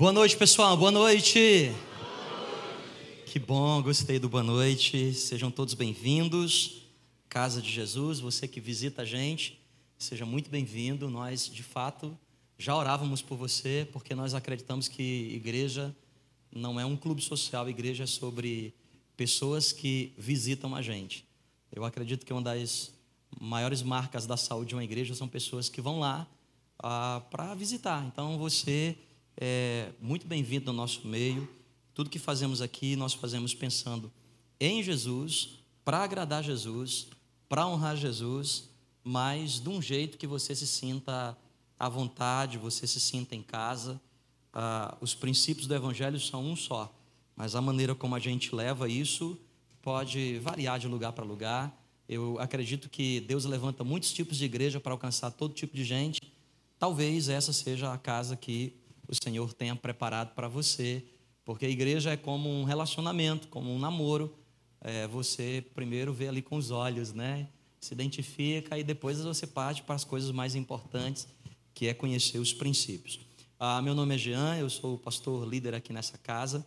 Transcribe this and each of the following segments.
Boa noite, pessoal. Boa noite. Que bom, gostei do boa noite. Sejam todos bem-vindos. Casa de Jesus, você que visita a gente, seja muito bem-vindo. Nós, de fato, já orávamos por você, porque nós acreditamos que igreja não é um clube social, igreja é sobre pessoas que visitam a gente. Eu acredito que uma das maiores marcas da saúde de uma igreja são pessoas que vão lá ah, para visitar. Então, você é muito bem-vindo no nosso meio. Tudo que fazemos aqui, nós fazemos pensando em Jesus, para agradar Jesus, para honrar Jesus, mas de um jeito que você se sinta à vontade, você se sinta em casa. Ah, os princípios do Evangelho são um só, mas a maneira como a gente leva isso pode variar de lugar para lugar. Eu acredito que Deus levanta muitos tipos de igreja para alcançar todo tipo de gente. Talvez essa seja a casa que o Senhor tenha preparado para você, porque a igreja é como um relacionamento, como um namoro. É, você primeiro vê ali com os olhos, né? Se identifica e depois você parte para as coisas mais importantes, que é conhecer os princípios. Ah, meu nome é Jean, eu sou o pastor líder aqui nessa casa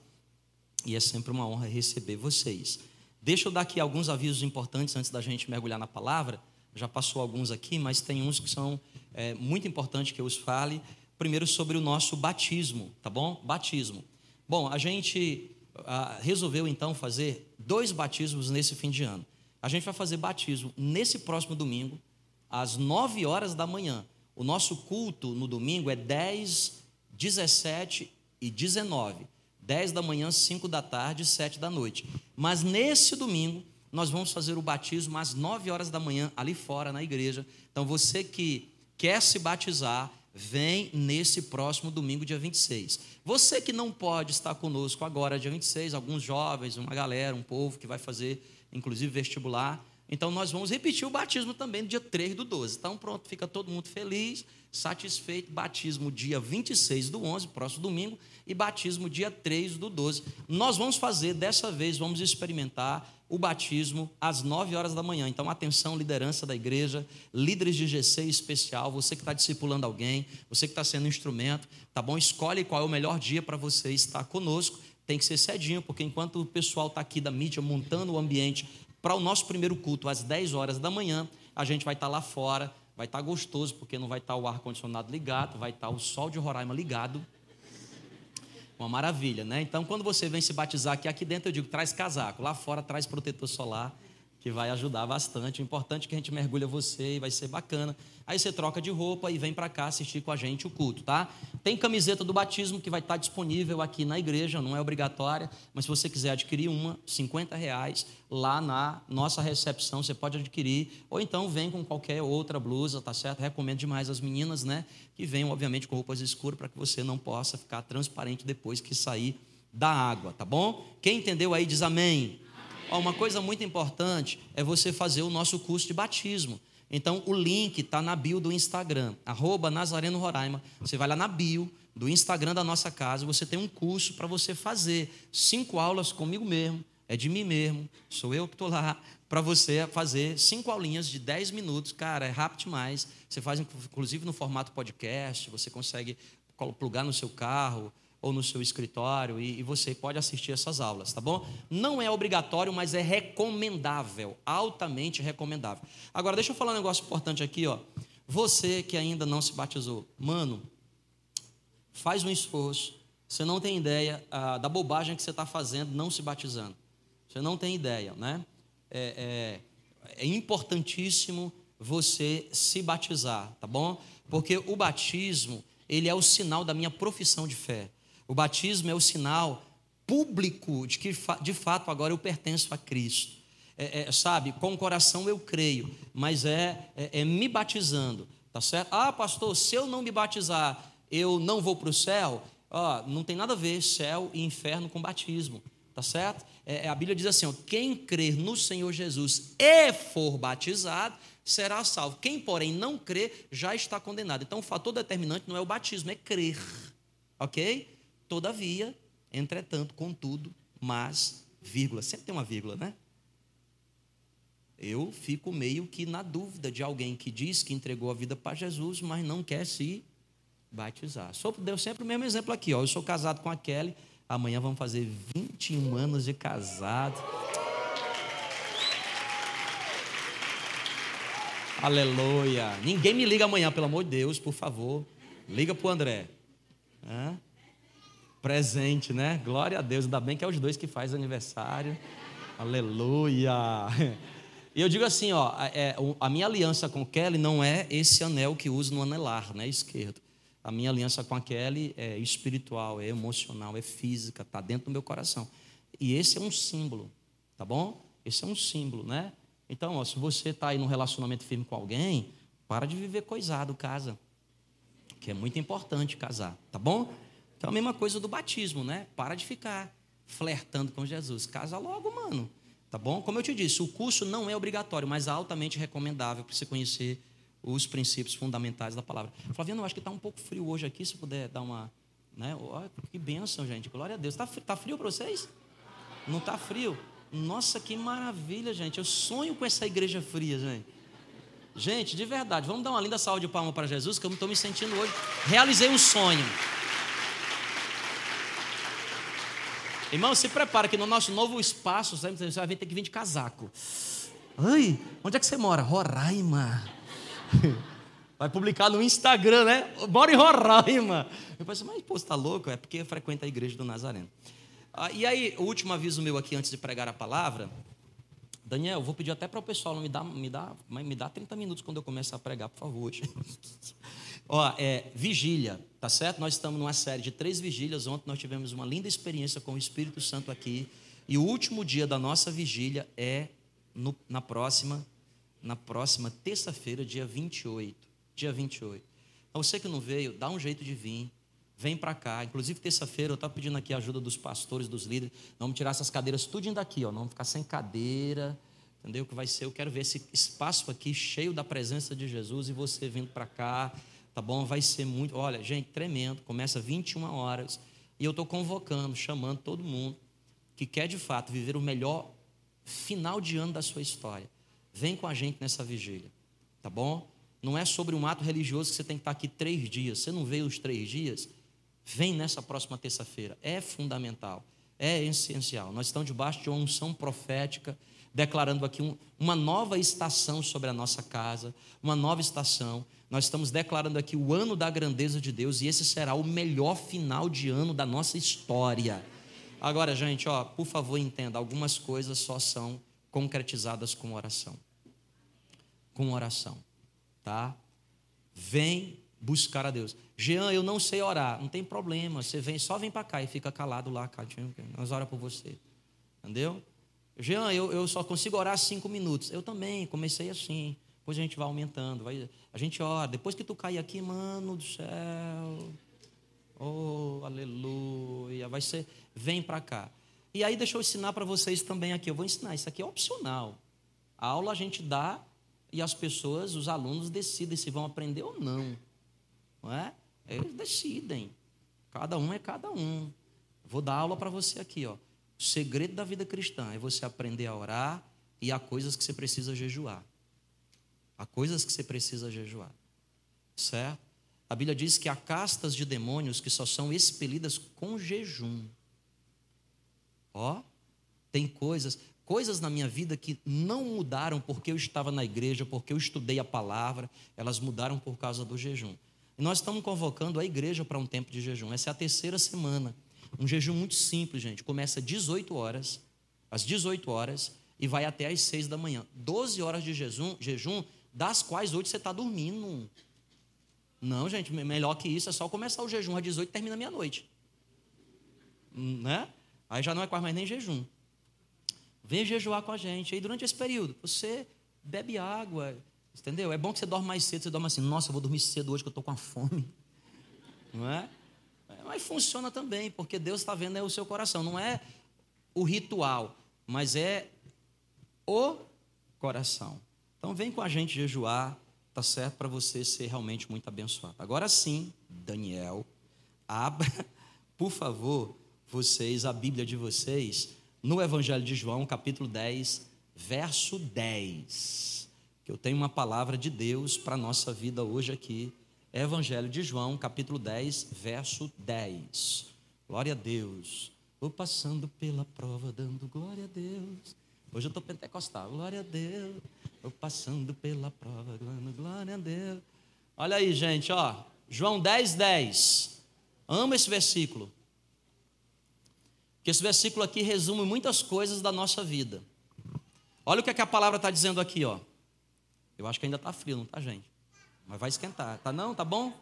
e é sempre uma honra receber vocês. Deixa eu dar aqui alguns avisos importantes antes da gente mergulhar na palavra. Já passou alguns aqui, mas tem uns que são é, muito importantes que eu os fale primeiro sobre o nosso batismo, tá bom? Batismo. Bom, a gente ah, resolveu então fazer dois batismos nesse fim de ano. A gente vai fazer batismo nesse próximo domingo, às 9 horas da manhã. O nosso culto no domingo é 10, 17 e 19. 10 da manhã, 5 da tarde, 7 da noite. Mas nesse domingo, nós vamos fazer o batismo às 9 horas da manhã, ali fora na igreja. Então, você que quer se batizar, vem nesse próximo domingo, dia 26. Você que não pode estar conosco agora, dia 26, alguns jovens, uma galera, um povo que vai fazer, inclusive, vestibular. Então, nós vamos repetir o batismo também no dia 3 do 12. Então, pronto, fica todo mundo feliz, satisfeito. Batismo dia 26 do 11, próximo domingo, e batismo dia 3 do 12. Nós vamos fazer, dessa vez, vamos experimentar o batismo às 9 horas da manhã. Então, atenção, liderança da igreja, líderes de GC especial, você que está discipulando alguém, você que está sendo instrumento, tá bom? Escolhe qual é o melhor dia para você estar conosco. Tem que ser cedinho, porque enquanto o pessoal está aqui da mídia montando o ambiente para o nosso primeiro culto às 10 horas da manhã, a gente vai estar tá lá fora, vai estar tá gostoso, porque não vai estar tá o ar-condicionado ligado, vai estar o sol de Roraima ligado uma maravilha, né? Então, quando você vem se batizar aqui, aqui dentro eu digo, traz casaco, lá fora traz protetor solar, que vai ajudar bastante. O importante é que a gente mergulha você e vai ser bacana. Aí você troca de roupa e vem para cá assistir com a gente o culto, tá? Tem camiseta do batismo que vai estar disponível aqui na igreja, não é obrigatória, mas se você quiser adquirir uma, 50 reais, lá na nossa recepção você pode adquirir, ou então vem com qualquer outra blusa, tá certo? Recomendo demais as meninas, né? Que venham, obviamente, com roupas escuras para que você não possa ficar transparente depois que sair da água, tá bom? Quem entendeu aí diz amém. Ó, uma coisa muito importante é você fazer o nosso curso de batismo. Então, o link está na bio do Instagram, arroba Nazareno Roraima. Você vai lá na bio do Instagram da nossa casa, você tem um curso para você fazer. Cinco aulas comigo mesmo, é de mim mesmo, sou eu que estou lá, para você fazer cinco aulinhas de dez minutos. Cara, é rápido demais. Você faz, inclusive, no formato podcast, você consegue plugar no seu carro, ou no seu escritório e, e, você pode assistir essas aulas, tá bom? Não é obrigatório, mas é recomendável, altamente recomendável. Agora, deixa eu falar um negócio importante aqui, ó. Você que ainda não se batizou, mano, faz um esforço. Você não tem ideia ah, da bobagem que você está fazendo não se batizando. Você não tem ideia, né? É, é, é importantíssimo você se batizar, tá bom? Porque o batismo ele é o sinal da minha profissão de fé. O batismo é o sinal público de que, de fato, agora eu pertenço a Cristo. É, é, sabe, com o coração eu creio, mas é, é, é, me batizando, tá certo? Ah, pastor, se eu não me batizar, eu não vou para o céu? Ah, não tem nada a ver céu e inferno com batismo, tá certo? É, é, a Bíblia diz assim: ó, quem crer no Senhor Jesus e for batizado, será salvo. Quem, porém, não crer, já está condenado. Então, o fator determinante não é o batismo, é crer, ok? Todavia, entretanto, contudo, mas, vírgula, sempre tem uma vírgula, né? Eu fico meio que na dúvida de alguém que diz que entregou a vida para Jesus, mas não quer se batizar. Sou, deu sempre o mesmo exemplo aqui, ó. Eu sou casado com a Kelly, amanhã vamos fazer 21 anos de casado. Aleluia. Ninguém me liga amanhã, pelo amor de Deus, por favor. Liga para o André. Hã? Presente, né? Glória a Deus. Ainda bem que é os dois que faz aniversário. Aleluia. E eu digo assim, ó, é, a minha aliança com Kelly não é esse anel que uso no anelar, né, esquerdo. A minha aliança com a Kelly é espiritual, é emocional, é física, está dentro do meu coração. E esse é um símbolo, tá bom? Esse é um símbolo, né? Então, ó, se você está aí num relacionamento firme com alguém, para de viver coisado, casa. Que é muito importante casar, tá bom? Então, a mesma coisa do batismo, né? Para de ficar flertando com Jesus. Casa logo, mano. Tá bom? Como eu te disse, o curso não é obrigatório, mas é altamente recomendável para você conhecer os princípios fundamentais da palavra. Flaviano, eu acho que está um pouco frio hoje aqui, se puder dar uma. Né? Olha, que bênção, gente. Glória a Deus. Está tá frio para vocês? Não está frio? Nossa, que maravilha, gente. Eu sonho com essa igreja fria, gente. Gente, de verdade, vamos dar uma linda salva de palma para Jesus, que eu estou me sentindo hoje. Realizei um sonho. Irmão, se prepara que no nosso novo espaço você vai ter que vir de casaco. Ai, onde é que você mora? Roraima. Vai publicar no Instagram, né? Mora em Roraima. Eu pensei, mas pô, você está louco? É porque frequenta a igreja do Nazareno. Ah, e aí, o último aviso meu aqui antes de pregar a palavra. Daniel, vou pedir até para o pessoal me dar, me dar, me dá 30 minutos quando eu começar a pregar, por favor. Ó, é, vigília, tá certo? Nós estamos numa série de três vigílias. Ontem nós tivemos uma linda experiência com o Espírito Santo aqui. E o último dia da nossa vigília é no, na próxima, na próxima terça-feira, dia 28. Dia 28. Então, você que não veio, dá um jeito de vir. Vem para cá. Inclusive, terça-feira, eu estava pedindo aqui a ajuda dos pastores, dos líderes. Vamos tirar essas cadeiras tudinho daqui, ó. Não vamos ficar sem cadeira. Entendeu? Que vai ser? Eu quero ver esse espaço aqui cheio da presença de Jesus e você vindo para cá tá bom? Vai ser muito, olha, gente, tremendo. Começa 21 horas e eu estou convocando, chamando todo mundo que quer de fato viver o melhor final de ano da sua história. Vem com a gente nessa vigília, tá bom? Não é sobre um ato religioso que você tem que estar aqui três dias. Você não veio os três dias? Vem nessa próxima terça-feira. É fundamental, é essencial. Nós estamos debaixo de uma unção profética, declarando aqui um, uma nova estação sobre a nossa casa, uma nova estação. Nós estamos declarando aqui o ano da grandeza de Deus e esse será o melhor final de ano da nossa história. Agora, gente, ó, por favor, entenda, algumas coisas só são concretizadas com oração. Com oração, tá? Vem buscar a Deus. Jean, eu não sei orar, não tem problema, você vem, só vem para cá e fica calado lá, nós oramos por você. Entendeu? Jean, eu, eu só consigo orar cinco minutos. Eu também, comecei assim. Depois a gente vai aumentando. Vai, a gente ora. Depois que tu cair aqui, mano do céu. Oh, aleluia. Vai ser, vem para cá. E aí deixa eu ensinar para vocês também aqui. Eu vou ensinar. Isso aqui é opcional. A aula a gente dá e as pessoas, os alunos decidem se vão aprender ou não. Não é? Eles decidem. Cada um é cada um. Vou dar aula para você aqui, ó. O segredo da vida cristã é você aprender a orar e há coisas que você precisa jejuar. Há coisas que você precisa jejuar. Certo? A Bíblia diz que há castas de demônios que só são expelidas com jejum. Ó, tem coisas, coisas na minha vida que não mudaram porque eu estava na igreja, porque eu estudei a palavra, elas mudaram por causa do jejum. E nós estamos convocando a igreja para um tempo de jejum. Essa é a terceira semana. Um jejum muito simples, gente. Começa às 18 horas, às 18 horas, e vai até às 6 da manhã. 12 horas de jejum, jejum das quais hoje você está dormindo. Não, gente, melhor que isso é só começar o jejum às 18 e termina meia-noite. Né? Aí já não é quase mais nem jejum. Vem jejuar com a gente. Aí durante esse período, você bebe água, entendeu? É bom que você dorme mais cedo, você dorme assim, nossa, eu vou dormir cedo hoje que eu estou com a fome. Não é? Mas funciona também, porque Deus está vendo é o seu coração. Não é o ritual, mas é o coração. Então vem com a gente jejuar, tá certo? Para você ser realmente muito abençoado. Agora sim, Daniel, abra, por favor, vocês, a Bíblia de vocês, no Evangelho de João, capítulo 10, verso 10. Que eu tenho uma palavra de Deus para a nossa vida hoje aqui. Evangelho de João, capítulo 10, verso 10. Glória a Deus. Vou passando pela prova, dando glória a Deus. Hoje eu estou pentecostal. Glória a Deus. Vou passando pela prova, dando glória a Deus. Olha aí, gente, ó. João 10, 10. Amo esse versículo. Que esse versículo aqui resume muitas coisas da nossa vida. Olha o que, é que a palavra está dizendo aqui, ó. Eu acho que ainda está frio, não está, gente? Mas vai esquentar. Tá não? Tá bom?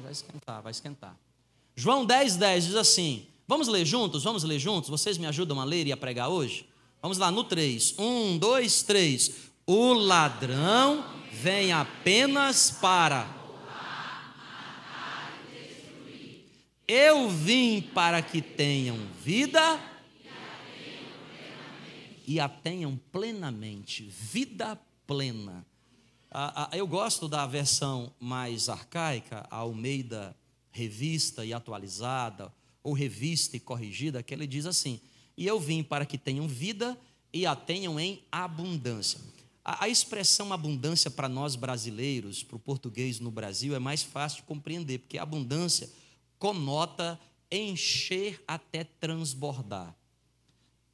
vai esquentar, vai esquentar. João 10, 10 diz assim: Vamos ler juntos? Vamos ler juntos? Vocês me ajudam a ler e a pregar hoje? Vamos lá, no 3. 1, 2, 3. O ladrão vem apenas para. Eu vim para que tenham vida e a tenham plenamente. Vida plena. Eu gosto da versão mais arcaica, a Almeida revista e atualizada, ou revista e corrigida, que ele diz assim: E eu vim para que tenham vida e a tenham em abundância. A, expressão abundância para nós brasileiros, para o português no Brasil, é mais fácil de compreender, porque abundância conota encher até transbordar.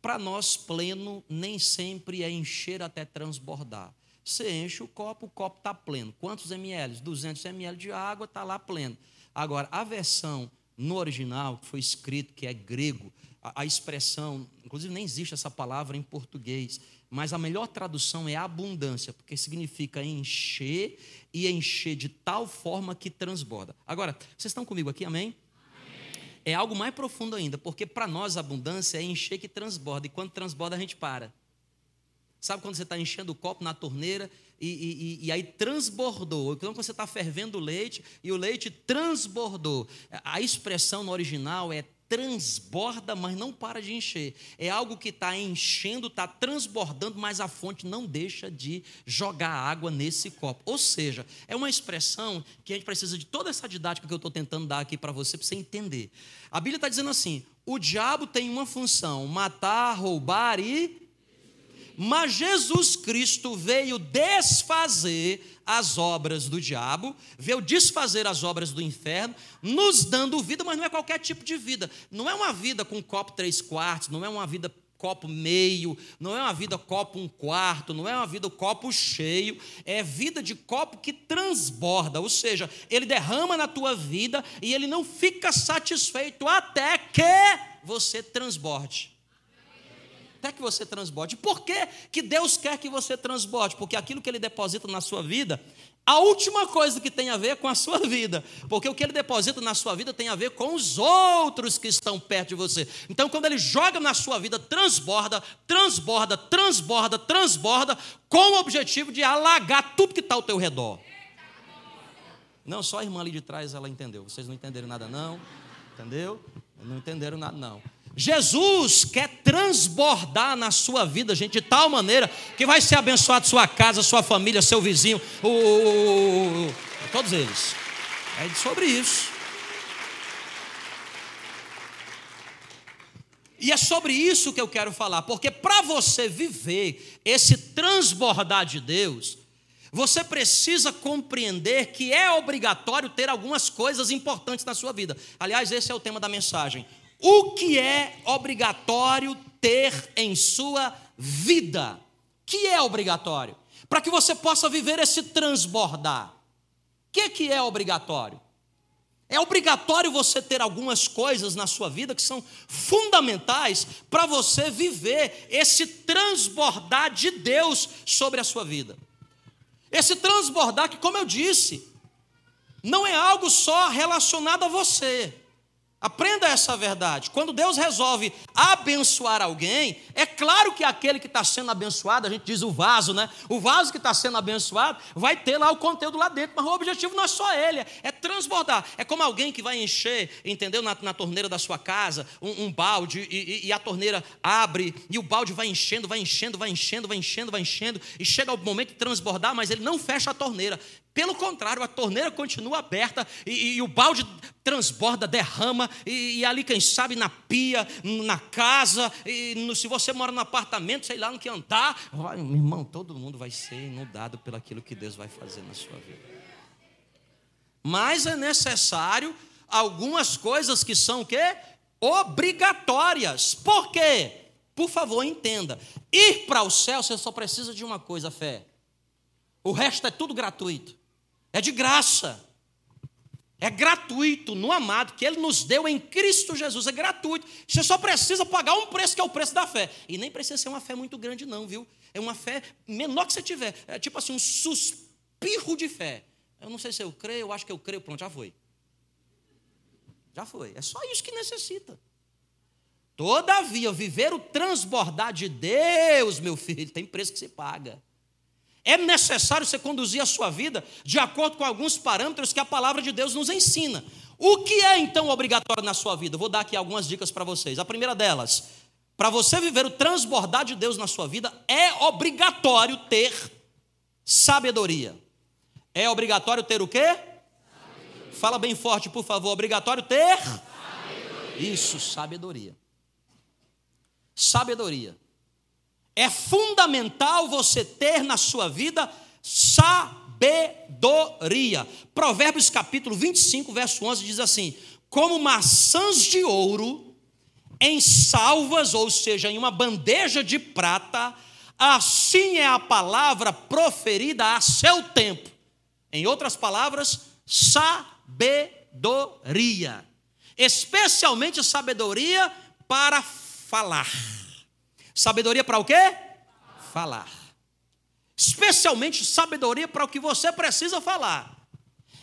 Para nós, pleno nem sempre é encher até transbordar. Você enche o copo, o copo está pleno. Quantos ml? 200 ml de água, está lá pleno. Agora, a versão no original, que foi escrito, que é grego, a, a, expressão, inclusive nem existe essa palavra em português, mas a melhor tradução é abundância, porque significa encher e encher de tal forma que transborda. Agora, vocês estão comigo aqui, amém? amém. É algo mais profundo ainda, porque para nós abundância é encher que transborda, e quando transborda a gente para. Sabe quando você está enchendo o copo na torneira e, e, e aí transbordou? Então, quando você está fervendo o leite e o leite transbordou. A expressão no original é transborda, mas não para de encher. É algo que está enchendo, está transbordando, mas a fonte não deixa de jogar água nesse copo. Ou seja, é uma expressão que a gente precisa de toda essa didática que eu estou tentando dar aqui para você, para você entender. A Bíblia está dizendo assim: o diabo tem uma função: matar, roubar e mas Jesus Cristo veio desfazer as obras do diabo, veio desfazer as obras do inferno, nos dando vida, mas não é qualquer tipo de vida. Não é uma vida com copo três quartos, não é uma vida copo meio, não é uma vida copo um quarto, não é uma vida copo cheio, é vida de copo que transborda, ou seja, ele derrama na tua vida e ele não fica satisfeito até que você transborde até que você transborde. Por que, que Deus quer que você transborde? Porque aquilo que Ele deposita na sua vida, a última coisa que tem a ver com a sua vida. Porque o que Ele deposita na sua vida tem a ver com os outros que estão perto de você. Então, quando Ele joga na sua vida, transborda, transborda, transborda, transborda, com o objetivo de alagar tudo que está ao teu redor. Não, só a irmã ali de trás ela entendeu. Vocês não entenderam nada, não? Entendeu? Não entenderam nada, não. Jesus quer transbordar na sua vida, gente, de tal maneira que vai ser abençoado sua casa, sua família, seu vizinho, o, o, o, todos eles. É sobre isso. E é sobre isso que eu quero falar, porque para você viver esse transbordar de Deus, você precisa compreender que é obrigatório ter algumas coisas importantes na sua vida. Aliás, esse é o tema da mensagem o que é obrigatório ter em sua vida. Que é obrigatório? Para que você possa viver esse transbordar. O que, que é obrigatório? É obrigatório você ter algumas coisas na sua vida que são fundamentais para você viver esse transbordar de Deus sobre a sua vida. Esse transbordar que, como eu disse, não é algo só relacionado a você. Aprenda essa verdade. Quando Deus resolve abençoar alguém, é claro que aquele que está sendo abençoado, a gente diz o vaso, né? O vaso que está sendo abençoado vai ter lá o conteúdo lá dentro, mas o objetivo não é só ele, é transbordar. É como alguém que vai encher, entendeu? Na, na torneira da sua casa, um, um balde, e, e, a torneira abre, e o balde vai enchendo, vai enchendo, vai enchendo, vai enchendo, vai enchendo, e chega o momento de transbordar, mas ele não fecha a torneira. Pelo contrário, a torneira continua aberta e, e o balde transborda, derrama, e, e, ali, quem sabe, na pia, na casa, e no, se você mora no apartamento, sei lá, no que andar, vai, meu irmão, todo mundo vai ser inundado pelo aquilo que Deus vai fazer na sua vida. Mas é necessário algumas coisas que são o quê? Obrigatórias. Por quê? Por favor, entenda. Ir para o céu, você só precisa de uma coisa, fé. O resto é tudo gratuito. É de graça. É gratuito no amado que ele nos deu em Cristo Jesus. É gratuito. Você só precisa pagar um preço que é o preço da fé. E nem precisa ser uma fé muito grande, não, viu? É uma fé menor que você tiver. É tipo assim, um suspiro de fé. Eu não sei se eu creio, eu acho que eu creio, pronto, já foi. Já foi. É só isso que necessita. Todavia, viver o transbordar de Deus, meu filho, tem preço que se paga. É necessário você conduzir a sua vida de acordo com alguns parâmetros que a palavra de Deus nos ensina. O que é então obrigatório na sua vida? vou dar aqui algumas dicas para vocês. A primeira delas, para você viver o transbordar de Deus na sua vida, é obrigatório ter sabedoria. É obrigatório ter o quê? Sabedoria. Fala bem forte, por favor. Obrigatório ter? Sabedoria. Isso, sabedoria. Sabedoria. É fundamental você ter na sua vida sabedoria. Provérbios capítulo 25, verso 11 diz assim: Como maçãs de ouro em salvas, ou seja, em uma bandeja de prata, assim é a palavra proferida a seu tempo em outras palavras, sabedoria. Especialmente sabedoria para falar. Sabedoria para o quê? Falar. Especialmente sabedoria para o que você precisa falar.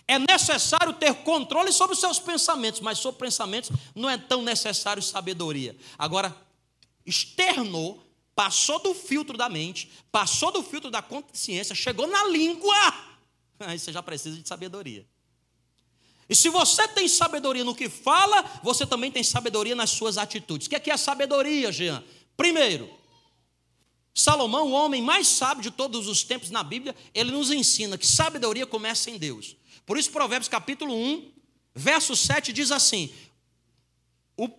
É necessário ter controle sobre os seus pensamentos, mas sobre pensamentos não é tão necessário sabedoria. Agora, externou, passou do filtro da mente, passou do filtro da consciência, chegou na língua aí você já precisa de sabedoria. E se você tem sabedoria no que fala, você também tem sabedoria nas suas atitudes. O que é, que é sabedoria, Jean? Primeiro, Salomão, o homem mais sábio de todos os tempos na Bíblia, ele nos ensina que sabedoria começa em Deus. Por isso, Provérbios capítulo 1, verso 7 diz assim: O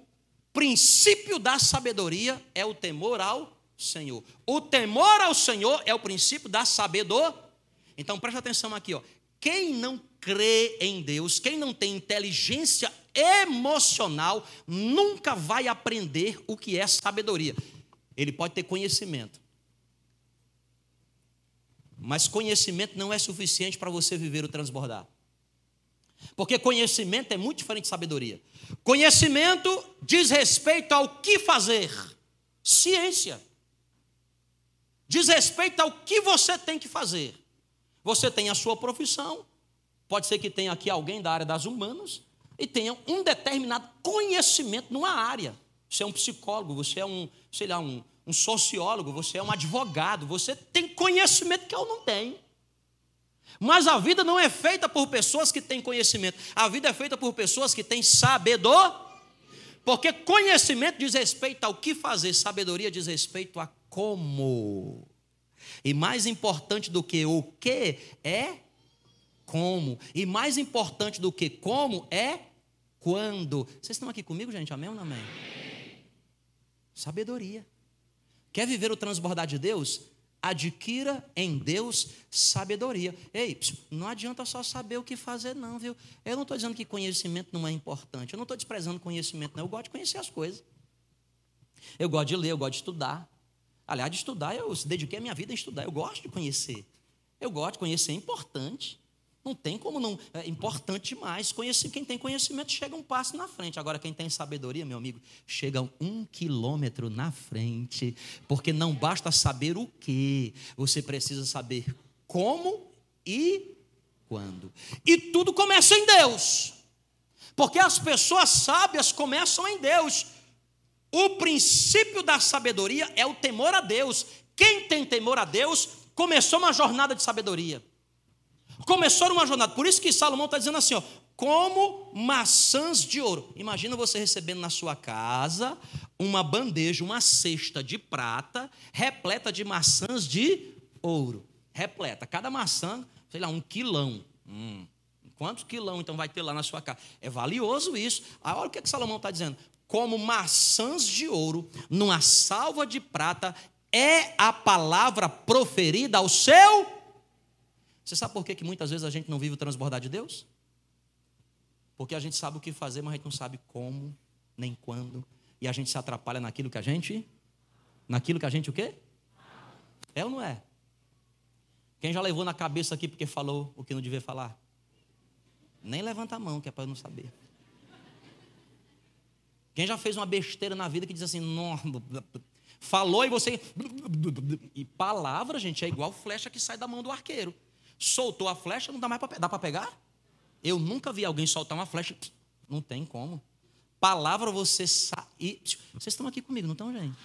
princípio da sabedoria é o temor ao Senhor. O temor ao Senhor é o princípio da sabedoria então preste atenção aqui, ó. Quem não crê em Deus, quem não tem inteligência emocional, nunca vai aprender o que é sabedoria. Ele pode ter conhecimento. Mas conhecimento não é suficiente para você viver o transbordar. Porque conhecimento é muito diferente de sabedoria. Conhecimento diz respeito ao que fazer. Ciência. Diz respeito ao que você tem que fazer. Você tem a sua profissão, pode ser que tenha aqui alguém da área das humanas e tenha um determinado conhecimento numa área. Você é um psicólogo, você é um, sei lá, um, um sociólogo, você é um advogado, você tem conhecimento que eu não tenho. Mas a vida não é feita por pessoas que têm conhecimento, a vida é feita por pessoas que têm sabedoria. Porque conhecimento diz respeito ao que fazer, sabedoria diz respeito a como. E mais importante do que o que é como. E mais importante do que como é quando. Vocês estão aqui comigo, gente? Amém ou não amém? Sabedoria. Quer viver o transbordar de Deus? Adquira em Deus sabedoria. Ei, não adianta só saber o que fazer, não, viu? Eu não estou dizendo que conhecimento não é importante. Eu não estou desprezando conhecimento, não. Eu gosto de conhecer as coisas. Eu gosto de ler, eu gosto de estudar. Aliás, de estudar, eu dediquei a minha vida a estudar. Eu gosto de conhecer. Eu gosto de conhecer, é importante. Não tem como não. É importante. Conhecer, quem tem conhecimento chega um passo na frente. Agora, quem tem sabedoria, meu amigo, chega um quilômetro na frente. Porque não basta saber o que, você precisa saber como e quando. E tudo começa em Deus. Porque as pessoas sábias começam em Deus. O princípio da sabedoria é o temor a Deus. Quem tem temor a Deus começou uma jornada de sabedoria. Começou uma jornada. Por isso que Salomão está dizendo assim: ó, como maçãs de ouro. Imagina você recebendo na sua casa uma bandeja, uma cesta de prata, repleta de maçãs de ouro. Repleta. Cada maçã, sei lá, um quilão. Hum, quantos quilão então vai ter lá na sua casa? É valioso isso. Aí, olha o que, é que Salomão está dizendo como maçãs de ouro numa salva de prata é a palavra proferida ao seu. Você sabe por que, que muitas vezes a gente não vive o transbordar de Deus? Porque a gente sabe o que fazer, mas a gente não sabe como, nem quando. E a gente se atrapalha naquilo que a gente. Naquilo que a gente o quê? É ou não é? Quem já levou na cabeça aqui porque falou o que não devia falar? Nem levanta a mão, que é para eu não saber. Quem já fez uma besteira na vida que diz assim, não, falou e você. E palavra, gente, é igual flecha que sai da mão do arqueiro. Soltou a flecha, não dá mais para dá para pegar? Eu nunca vi alguém soltar uma flecha, não tem como. Palavra você sabe. Vocês estão aqui comigo, não estão, gente?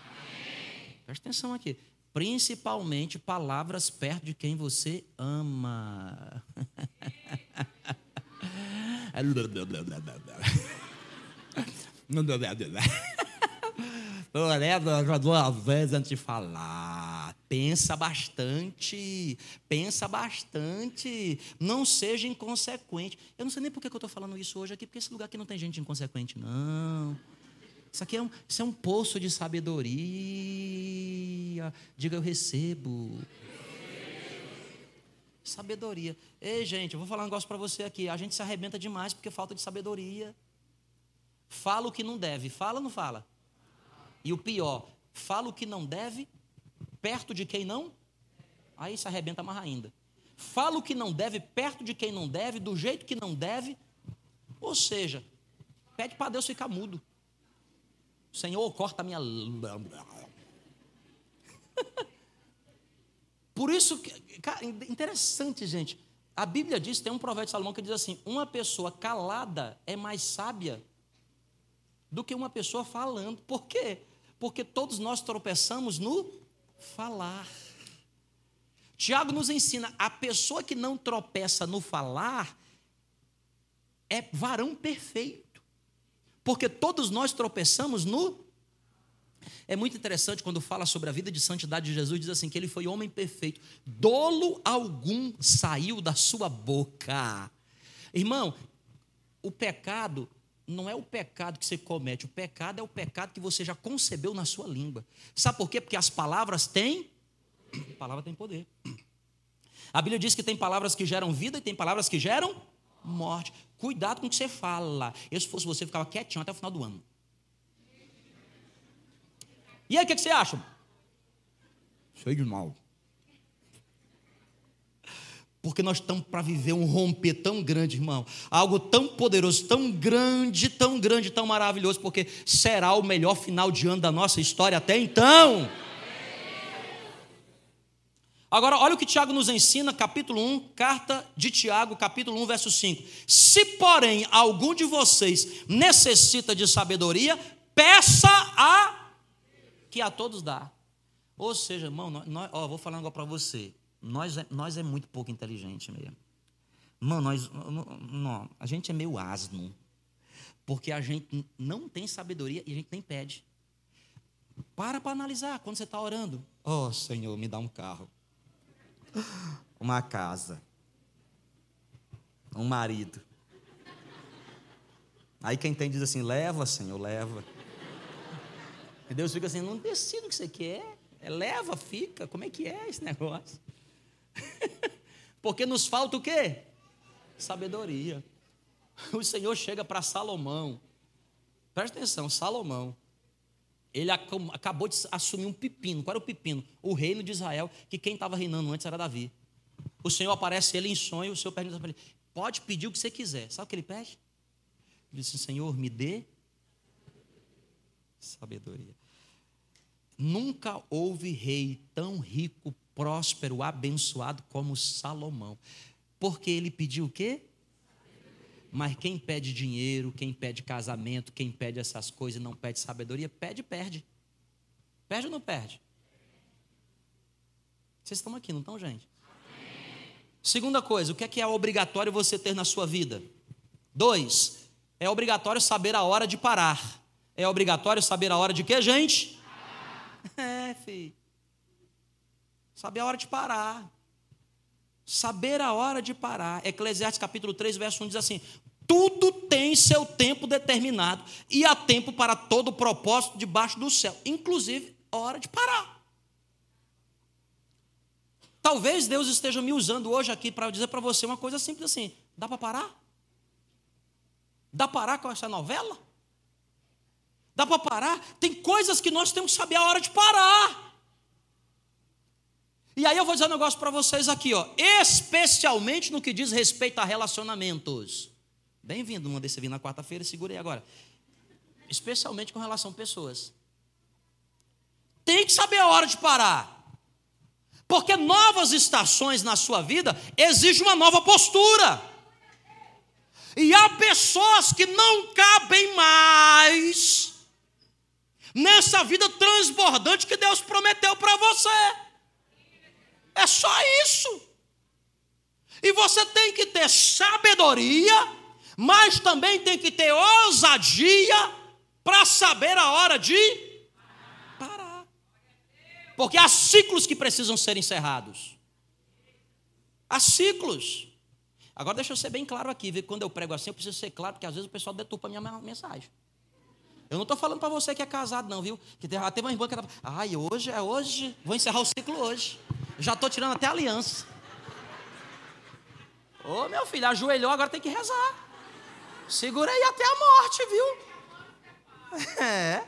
Presta atenção aqui. Principalmente palavras perto de quem você ama. Leva duas vezes antes de falar. Pensa bastante. Pensa bastante. Não seja inconsequente. Eu não sei nem por que eu estou falando isso hoje aqui, porque esse lugar aqui não tem gente inconsequente, não. Isso aqui é um, isso é um poço de sabedoria. Diga, eu recebo. Sabedoria. Ei, gente, eu vou falar um negócio para você aqui. A gente se arrebenta demais porque falta de sabedoria. Fala o que não deve. Fala ou não fala? E o pior, fala o que não deve, perto de quem não? Aí se arrebenta mais ainda. Fala o que não deve, perto de quem não deve, do jeito que não deve. Ou seja, pede para Deus ficar mudo. Senhor, corta a minha. Por isso, cara, interessante, gente. A Bíblia diz, tem um provérbio de Salomão que diz assim: uma pessoa calada é mais sábia do que uma pessoa falando. Por quê? Porque todos nós tropeçamos no falar. Tiago nos ensina: a pessoa que não tropeça no falar é varão perfeito. Porque todos nós tropeçamos no. É muito interessante quando fala sobre a vida de santidade de Jesus, diz assim: que ele foi homem perfeito, dolo algum saiu da sua boca. Irmão, o pecado não é o pecado que você comete, o pecado é o pecado que você já concebeu na sua língua. Sabe por quê? Porque as palavras têm. A palavra tem poder. A Bíblia diz que tem palavras que geram vida e tem palavras que geram morte. Cuidado com o que você fala. Eu, se fosse você, ficava quietinho até o final do ano. E aí, o que, você acha? Cheio de mal. Porque nós estamos para viver um romper tão grande, irmão. Algo tão poderoso, tão grande, tão grande, tão maravilhoso, porque será o melhor final de ano da nossa história até então. Agora, olha o que Tiago nos ensina, capítulo 1, carta de Tiago, capítulo 1, verso 5. Se, porém, algum de vocês necessita de sabedoria, peça a que a todos dá. Ou seja, irmão, nós, nós, ó, vou falar algo para você. Nós é, nós é muito pouco inteligente mesmo. Mano, nós, não, a gente é meio asno. Porque a gente não tem sabedoria e a gente nem pede. Para para analisar quando você está orando. Oh, Senhor, me dá um carro. Uma casa. Um marido. Aí quem tem diz assim: leva, Senhor, leva. E Deus fica assim: não decida o que você quer. É, leva, fica. Como é que é esse negócio? Porque nos falta o quê? Sabedoria. O Senhor chega para Salomão. Presta atenção, Salomão. Ele acabou de assumir um pepino. Qual era o pepino? O reino de Israel, que quem estava reinando antes era Davi. O Senhor aparece ele em sonho, o Senhor pergunta para ele: pode pedir o que você quiser. Sabe o que ele pede? Ele disse: Senhor, me dê sabedoria. Nunca houve rei tão rico próspero, abençoado como Salomão. Porque ele pediu o quê? Mas quem pede dinheiro, quem pede casamento, quem pede essas coisas e não pede sabedoria, pede, perde. Perde ou não perde? Vocês estão aqui, não estão, gente? Segunda coisa, o que é que é obrigatório você ter na sua vida? Dois, é obrigatório saber a hora de parar. É obrigatório saber a hora de quê, gente? É, filho. Saber a hora de parar. Saber a hora de parar. Eclesiastes capítulo 3, verso 1 diz assim: Tudo tem seu tempo determinado, e há tempo para todo propósito debaixo do céu, inclusive a hora de parar. Talvez Deus esteja me usando hoje aqui para dizer para você uma coisa simples assim: dá para parar? Dá para parar com essa novela? Dá para parar? Tem coisas que nós temos que saber a hora de parar. E aí eu vou dizer um negócio para vocês aqui, ó, especialmente no que diz respeito a relacionamentos. Bem-vindo, mandei você vir na quarta-feira, segurei agora. Especialmente com relação a pessoas. Tem que saber a hora de parar. Porque novas estações na sua vida exigem uma nova postura. E há pessoas que não cabem mais nessa vida transbordante que Deus prometeu para você. É só isso. E você tem que ter sabedoria, mas também tem que ter ousadia para saber a hora de parar. Porque há ciclos que precisam ser encerrados. Há ciclos. Agora deixa eu ser bem claro aqui, viu? quando eu prego assim, eu preciso ser claro, porque às vezes o pessoal deturpa a minha mensagem. Eu não estou falando para você que é casado, não, viu? Que teve, teve uma irmã que era. Ai, hoje é hoje, vou encerrar o ciclo hoje. Já estou tirando até aliança. Ô meu filho, ajoelhou, agora tem que rezar. Segura aí até a morte, viu? É,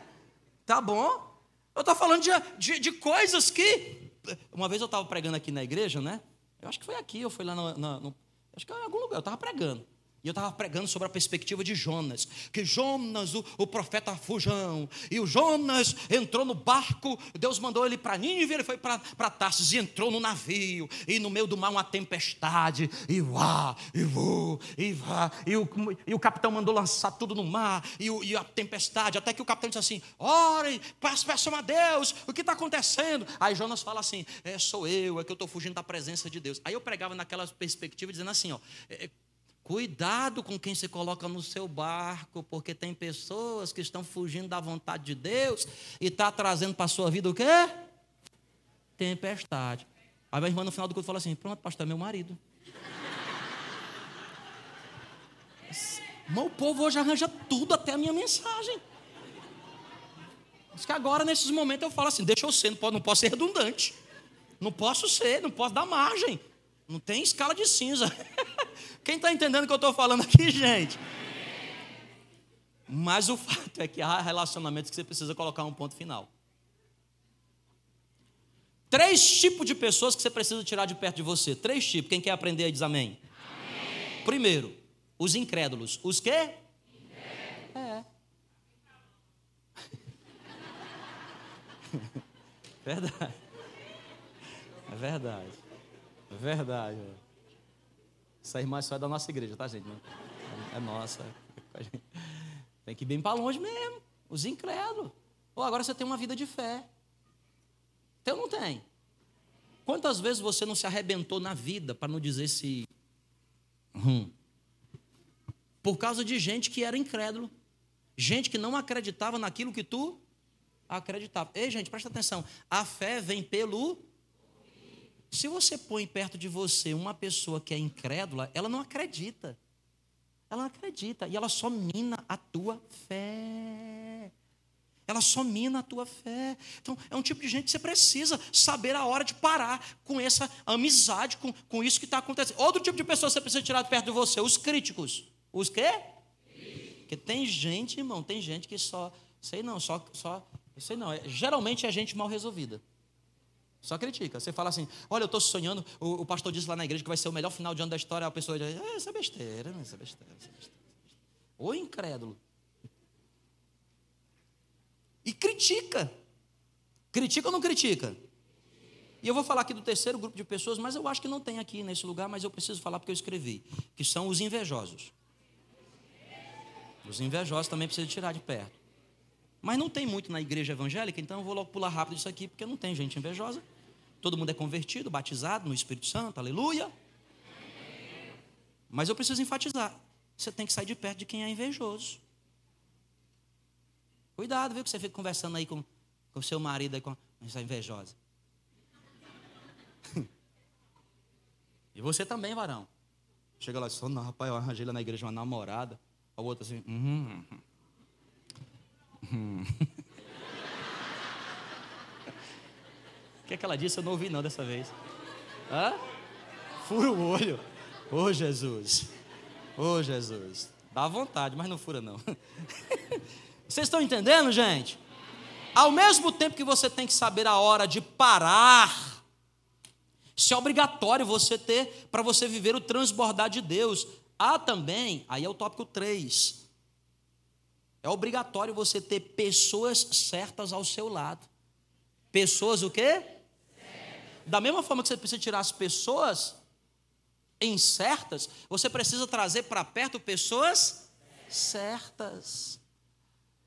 tá bom. Eu estou falando de, de, de, coisas que. Uma vez eu estava pregando aqui na igreja, né? Eu acho que foi aqui, eu fui lá no, no, no Acho que em algum lugar, eu estava pregando. E eu estava pregando sobre a perspectiva de Jonas, que Jonas, o, o, profeta fujão, e o Jonas entrou no barco, Deus mandou ele para Nínive, ele foi para Tarsis e entrou no navio, e no meio do mar uma tempestade, e vá, e vou, e vá, e o, e o capitão mandou lançar tudo no mar, e, e a tempestade, até que o capitão disse assim: orem, peçam a Deus, o que está acontecendo? Aí Jonas fala assim: é, sou eu, é que eu estou fugindo da presença de Deus. Aí eu pregava naquela perspectiva, dizendo assim: ó. É, Cuidado com quem se coloca no seu barco, porque tem pessoas que estão fugindo da vontade de Deus e está trazendo para a sua vida o quê? Tempestade. Aí a irmã no final do culto fala assim: Pronto, pastor, é meu marido. Mas o povo hoje arranja tudo, até a minha mensagem. Mas que agora, nesses momentos, eu falo assim: Deixa eu ser, não posso, não posso ser redundante. Não posso ser, não posso dar margem. Não tem escala de cinza. Quem está entendendo o que eu estou falando aqui, gente? Mas o fato é que há relacionamentos que você precisa colocar um ponto final. Três tipos de pessoas que você precisa tirar de perto de você. Três tipos. Quem quer aprender diz amém. amém. Primeiro, os incrédulos. Os quê? Incrédulos. É. verdade. É verdade. É verdade. Essa irmã só é da nossa igreja, tá, gente? É nossa. Tem que ir bem para longe mesmo. Os incrédulos. Ou agora você tem uma vida de fé. Tem ou não tem? Quantas vezes você não se arrebentou na vida, para não dizer se. Hum, por causa de gente que era incrédulo. Gente que não acreditava naquilo que tu acreditava. Ei, gente, presta atenção. A fé vem pelo se você põe perto de você uma pessoa que é incrédula, ela não acredita. Ela não acredita e ela só mina a tua fé. Ela só mina a tua fé. Então, é um tipo de gente que você precisa saber a hora de parar com essa amizade, com, com isso que está acontecendo. Outro tipo de pessoa você precisa tirar de perto de você, os críticos. Os quê? Porque tem gente, irmão, tem gente que só, sei não, só, só, sei não, é, geralmente é gente mal resolvida. Só critica. Você fala assim: olha, eu estou sonhando. O, o, pastor disse lá na igreja que vai ser o melhor final de ano da história. A pessoa diz: é, isso é besteira, isso é besteira, é besteira. Ou incrédulo. E critica. Critica ou não critica? E eu vou falar aqui do terceiro grupo de pessoas, mas eu acho que não tem aqui nesse lugar, mas eu preciso falar porque eu escrevi. Que são os invejosos. Os invejosos também precisam tirar de perto. Mas não tem muito na igreja evangélica, então eu vou logo pular rápido isso aqui, porque não tem gente invejosa. Todo mundo é convertido, batizado no Espírito Santo, aleluia. Mas eu preciso enfatizar: você tem que sair de perto de quem é invejoso. Cuidado, viu, que você fica conversando aí com o seu marido aí com essa invejosa. e você também, varão. Chega lá e diz, não, rapaz, eu arranjei lá na igreja uma namorada. O outro assim, uhum. Hum. O que, é que ela disse? Eu não ouvi não dessa vez. Hã? Fura o olho. Ô oh, Jesus. Ô oh, Jesus. Dá vontade, mas não fura não. Vocês estão entendendo, gente? Ao mesmo tempo que você tem que saber a hora de parar, isso é obrigatório você ter para você viver o transbordar de Deus. Há também, aí é o tópico 3. É obrigatório você ter pessoas certas ao seu lado. Pessoas o quê? Da mesma forma que você precisa tirar as pessoas incertas, você precisa trazer para perto pessoas certas.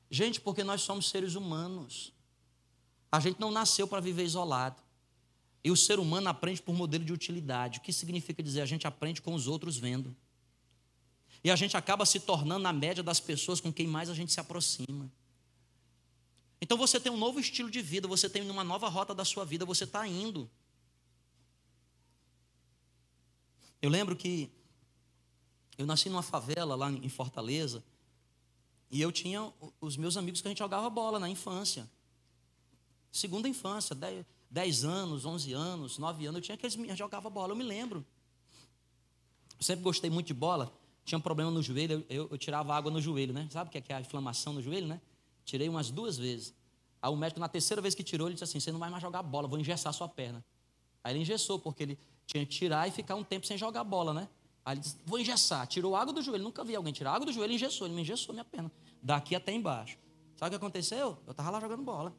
Gente, porque nós somos seres humanos. A gente não nasceu para viver isolado. E o ser humano aprende por modelo de utilidade. O que significa dizer? A gente aprende com os outros vendo. E a gente acaba se tornando a média das pessoas com quem mais a gente se aproxima. Então você tem um novo estilo de vida, você tem uma nova rota da sua vida, você está indo. Eu lembro que eu nasci numa favela lá em Fortaleza e eu tinha os meus amigos que a gente jogava bola na infância. Segunda infância, 10, anos, 11 anos, 9 anos, eu tinha aqueles que jogava bola, eu me lembro. Eu sempre gostei muito de bola, tinha um problema no joelho, eu, eu tirava água no joelho, né? Sabe o que é, é a inflamação no joelho, né? Tirei umas duas vezes. Aí o médico, na terceira vez que tirou, ele disse assim: Você não vai mais jogar bola, vou engessar sua perna. Aí ele engessou, porque ele tinha que tirar e ficar um tempo sem jogar bola, né? Aí ele disse, vou engessar. Tirou água do joelho. Nunca vi alguém tirar água do joelho e engessou. Ele me engessou minha perna. Daqui até embaixo. Sabe o que aconteceu? Eu estava lá jogando bola.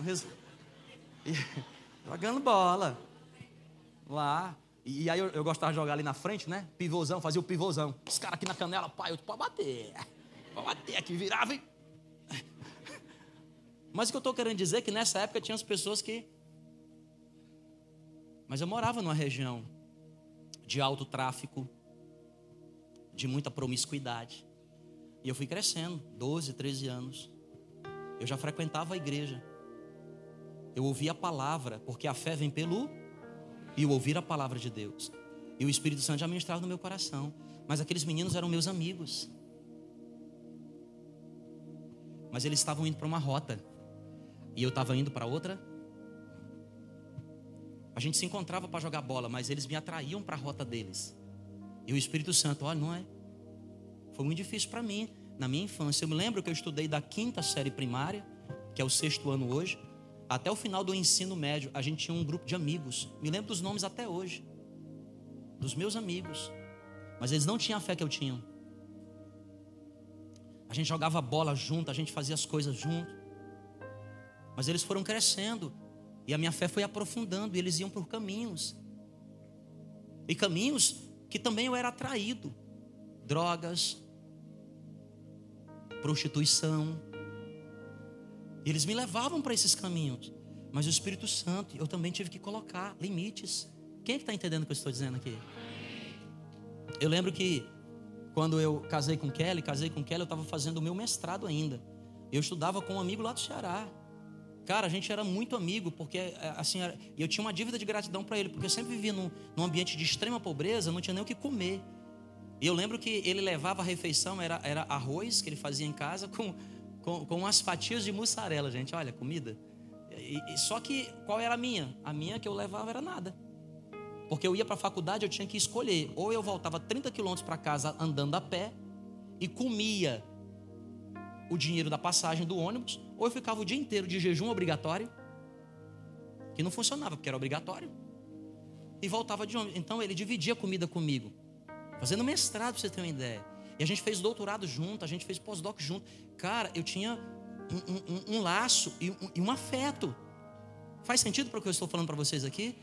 jogando bola. Lá. E aí eu, eu, gostava de jogar ali na frente, né? Pivôzão, fazia o pivôzão. Os caras aqui na canela, pai, eu pode bater. Pode bater aqui, virava e... Mas o que eu estou querendo dizer é que nessa época tinha as pessoas que mas eu morava numa região de alto tráfico, de muita promiscuidade. E eu fui crescendo, 12, 13 anos. Eu já frequentava a igreja. Eu ouvia a palavra, porque a fé vem pelo e o ouvir a palavra de Deus. E o Espírito Santo já ministrava no meu coração. Mas aqueles meninos eram meus amigos. Mas eles estavam indo para uma rota. E eu estava indo para outra a gente se encontrava para jogar bola, mas eles me atraíam para a rota deles. E o Espírito Santo, olha, não é? Foi muito difícil para mim, na minha infância. Eu me lembro que eu estudei da quinta série primária, que é o sexto ano hoje, até o final do ensino médio. A gente tinha um grupo de amigos. Me lembro dos nomes até hoje. Dos meus amigos. Mas eles não tinham a fé que eu tinha. A gente jogava bola junto, a gente fazia as coisas junto. Mas eles foram crescendo. E a minha fé foi aprofundando, e eles iam por caminhos. E caminhos que também eu era atraído. Drogas, prostituição. Eles me levavam para esses caminhos. Mas o Espírito Santo, eu também tive que colocar limites. Quem é que está entendendo o que eu estou dizendo aqui? Eu lembro que quando eu casei com Kelly, casei com Kelly, eu estava fazendo o meu mestrado ainda. Eu estudava com um amigo lá do Ceará. Cara, a gente era muito amigo, porque assim, eu tinha uma dívida de gratidão para ele, porque eu sempre vivia num, num, ambiente de extrema pobreza, não tinha nem o que comer. E eu lembro que ele levava a refeição, era, era arroz que ele fazia em casa, com, com, com umas fatias de mussarela, gente. Olha, comida. E, e, só que qual era a minha? A minha que eu levava era nada. Porque eu ia para a faculdade, eu tinha que escolher. Ou eu voltava 30 quilômetros para casa andando a pé e comia o dinheiro da passagem do ônibus, ou eu ficava o dia inteiro de jejum obrigatório, que não funcionava, porque era obrigatório, e voltava de ônibus. Então ele dividia a comida comigo, fazendo mestrado, para você ter uma ideia. E a gente fez doutorado junto, a gente fez pós-doc junto. Cara, eu tinha um, um, um laço e um, e um afeto. Faz sentido para o que eu estou falando para vocês aqui?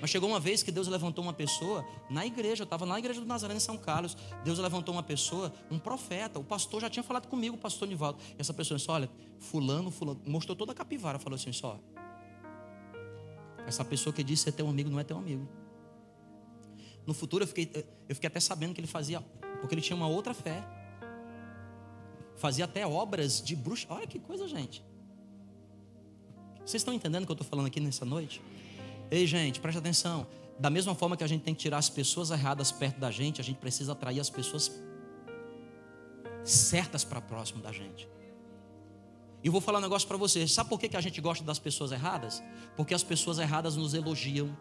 Mas chegou uma vez que Deus levantou uma pessoa na igreja, eu estava na igreja do Nazaré em São Carlos. Deus levantou uma pessoa, um profeta. O pastor já tinha falado comigo, o pastor Nivaldo. E essa pessoa disse: Olha, Fulano, Fulano, mostrou toda a capivara. Falou assim: Só, essa pessoa que disse ser teu amigo não é teu amigo. No futuro eu fiquei, eu fiquei até sabendo que ele fazia, porque ele tinha uma outra fé. Fazia até obras de bruxa. Olha que coisa, gente. Vocês estão entendendo o que eu estou falando aqui nessa noite? Ei, gente, preste atenção. Da mesma forma que a gente tem que tirar as pessoas erradas perto da gente, a gente precisa atrair as pessoas certas para próximo da gente. E vou falar um negócio para você. Sabe por que a gente gosta das pessoas erradas? Porque as pessoas erradas nos elogiam.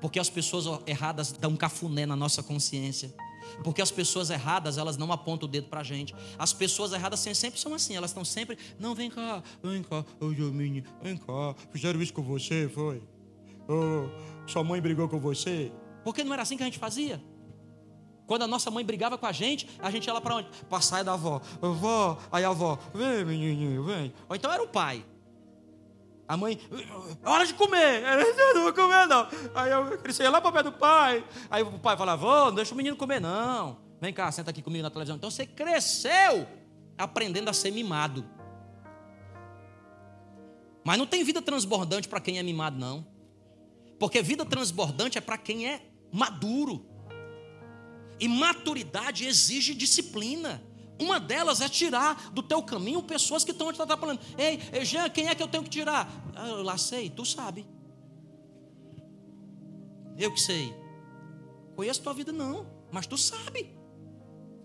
Porque as pessoas erradas dão cafuné na nossa consciência. Porque as pessoas erradas, elas não apontam o dedo pra gente. As pessoas erradas sempre são assim, elas estão sempre, não, vem cá, vem cá, ô Jomini, vem cá, fizeram isso com você, foi? Oh, sua mãe brigou com você? Porque não era assim que a gente fazia? Quando a nossa mãe brigava com a gente, a gente ia lá para onde? Para sair da avó. Avó, aí a avó, vem menininho, vem. Ou então era o pai. A mãe, hora de comer. Eu não vou comer, não. Aí eu cresci lá para o pé do pai. Aí o pai falava, vô, não deixa o menino comer, não. Vem cá, senta aqui comigo na televisão. Então você cresceu aprendendo a ser mimado. Mas não tem vida transbordante para quem é mimado, não. Porque vida transbordante é para quem é maduro. E maturidade exige disciplina. Uma delas é tirar do teu caminho pessoas que estão te atrapalhando. Ei, Jean, quem é que eu tenho que tirar? Ah, eu lá sei, tu sabe. Eu que sei. Conheço tua vida não, mas tu sabe.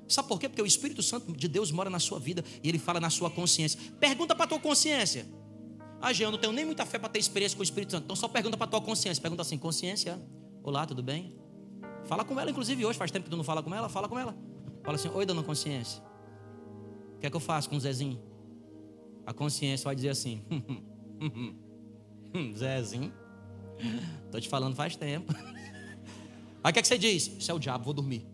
Sabe por quê? Porque o Espírito Santo de Deus mora na sua vida e ele fala na sua consciência. Pergunta para tua consciência. Ah, Jean, eu não tenho nem muita fé para ter experiência com o Espírito Santo. Então só pergunta para tua consciência. Pergunta assim: consciência, olá, tudo bem? Fala com ela, inclusive hoje, faz tempo que tu não fala com ela, fala com ela. Fala assim, oi, dona consciência. O que é que eu faço com o Zezinho? A consciência vai dizer assim, Zezinho, tô te falando faz tempo. Aí o que é que você diz? Isso é o diabo, vou dormir.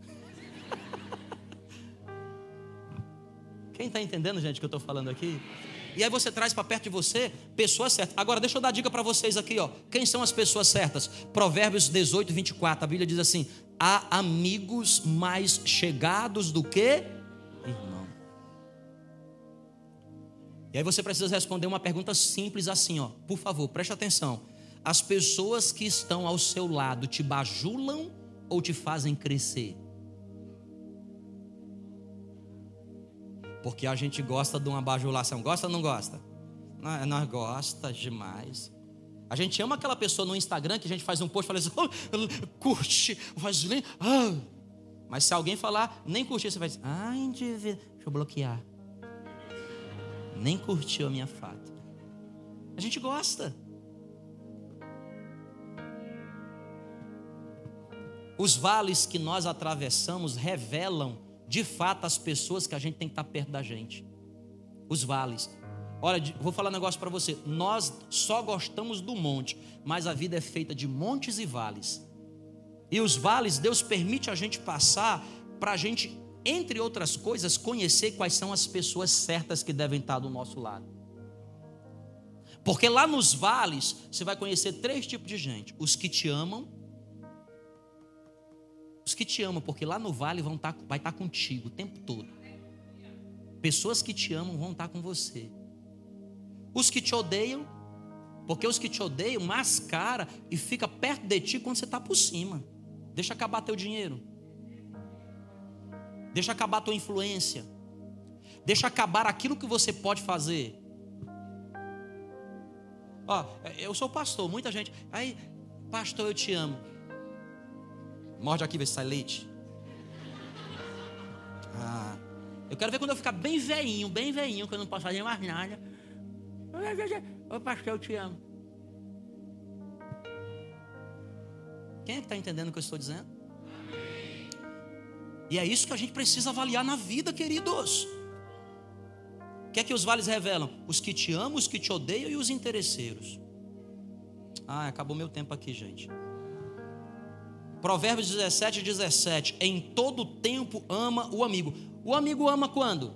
Quem está entendendo, gente, o que eu estou falando aqui? E aí você traz para perto de você pessoas certas. Agora, deixa eu dar dica para vocês aqui, ó. Quem são as pessoas certas? Provérbios 18, 24. A Bíblia diz assim: há amigos mais chegados do que irmão. E aí você precisa responder uma pergunta simples assim, ó. Por favor, preste atenção. As pessoas que estão ao seu lado te bajulam ou te fazem crescer? Porque a gente gosta de uma bajulação. Gosta ou não gosta? Nós, gosta demais. A gente ama aquela pessoa no Instagram que a gente faz um post e fala assim, oh, curte, faz ah. Mas se alguém falar, nem curtir, você vai dizer, ai, deixa eu bloquear. Nem curtiu a minha foto. A gente gosta. Os vales que nós atravessamos revelam de fato as pessoas que a gente tem que estar perto da gente. Os vales. Olha, vou falar um negócio para você. Nós só gostamos do monte, mas a vida é feita de montes e vales. E os vales, Deus permite a gente passar para a gente, entre outras coisas, conhecer quais são as pessoas certas que devem estar do nosso lado. Porque lá nos vales, você vai conhecer três tipos de gente: os que te amam, os que te amam, porque lá no vale vão estar, tá, vai estar tá contigo o tempo todo. Pessoas que te amam vão estar tá com você. Os que te odeiam, porque os que te odeiam mascara e fica perto de ti quando você está por cima. Deixa acabar teu dinheiro. Deixa acabar tua influência. Deixa acabar aquilo que você pode fazer. Ó, eu sou pastor, muita gente. Aí, pastor, eu te amo. Morde aqui, vê se sai leite. Ah, eu quero ver quando eu ficar bem veinho, bem veinho, que eu não posso fazer mais nada. Ô pastor, eu te amo. Quem é que está entendendo o que eu estou dizendo? E é isso que a gente precisa avaliar na vida, queridos. O que é que os vales revelam? Os que te amam, os que te odeiam e os interesseiros. Ah, acabou meu tempo aqui, gente. Provérbios 17, 17. Em todo tempo ama o amigo. O amigo ama quando?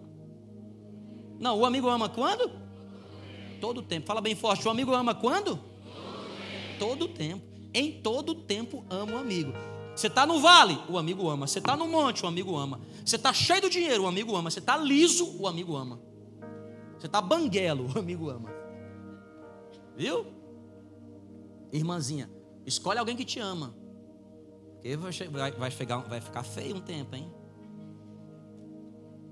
Não, o amigo ama quando? Todo tempo. Fala bem forte. O amigo ama quando? Todo tempo. Em todo tempo ama o amigo. Você está no vale, o amigo ama. Você está no monte, o amigo ama. Você está cheio do dinheiro, o amigo ama. Você está liso, o amigo ama. Você está banguelo, o amigo ama. Viu? Irmãzinha, escolhe alguém que te ama. Porque vai, vai, chegar, vai ficar feio um tempo, hein?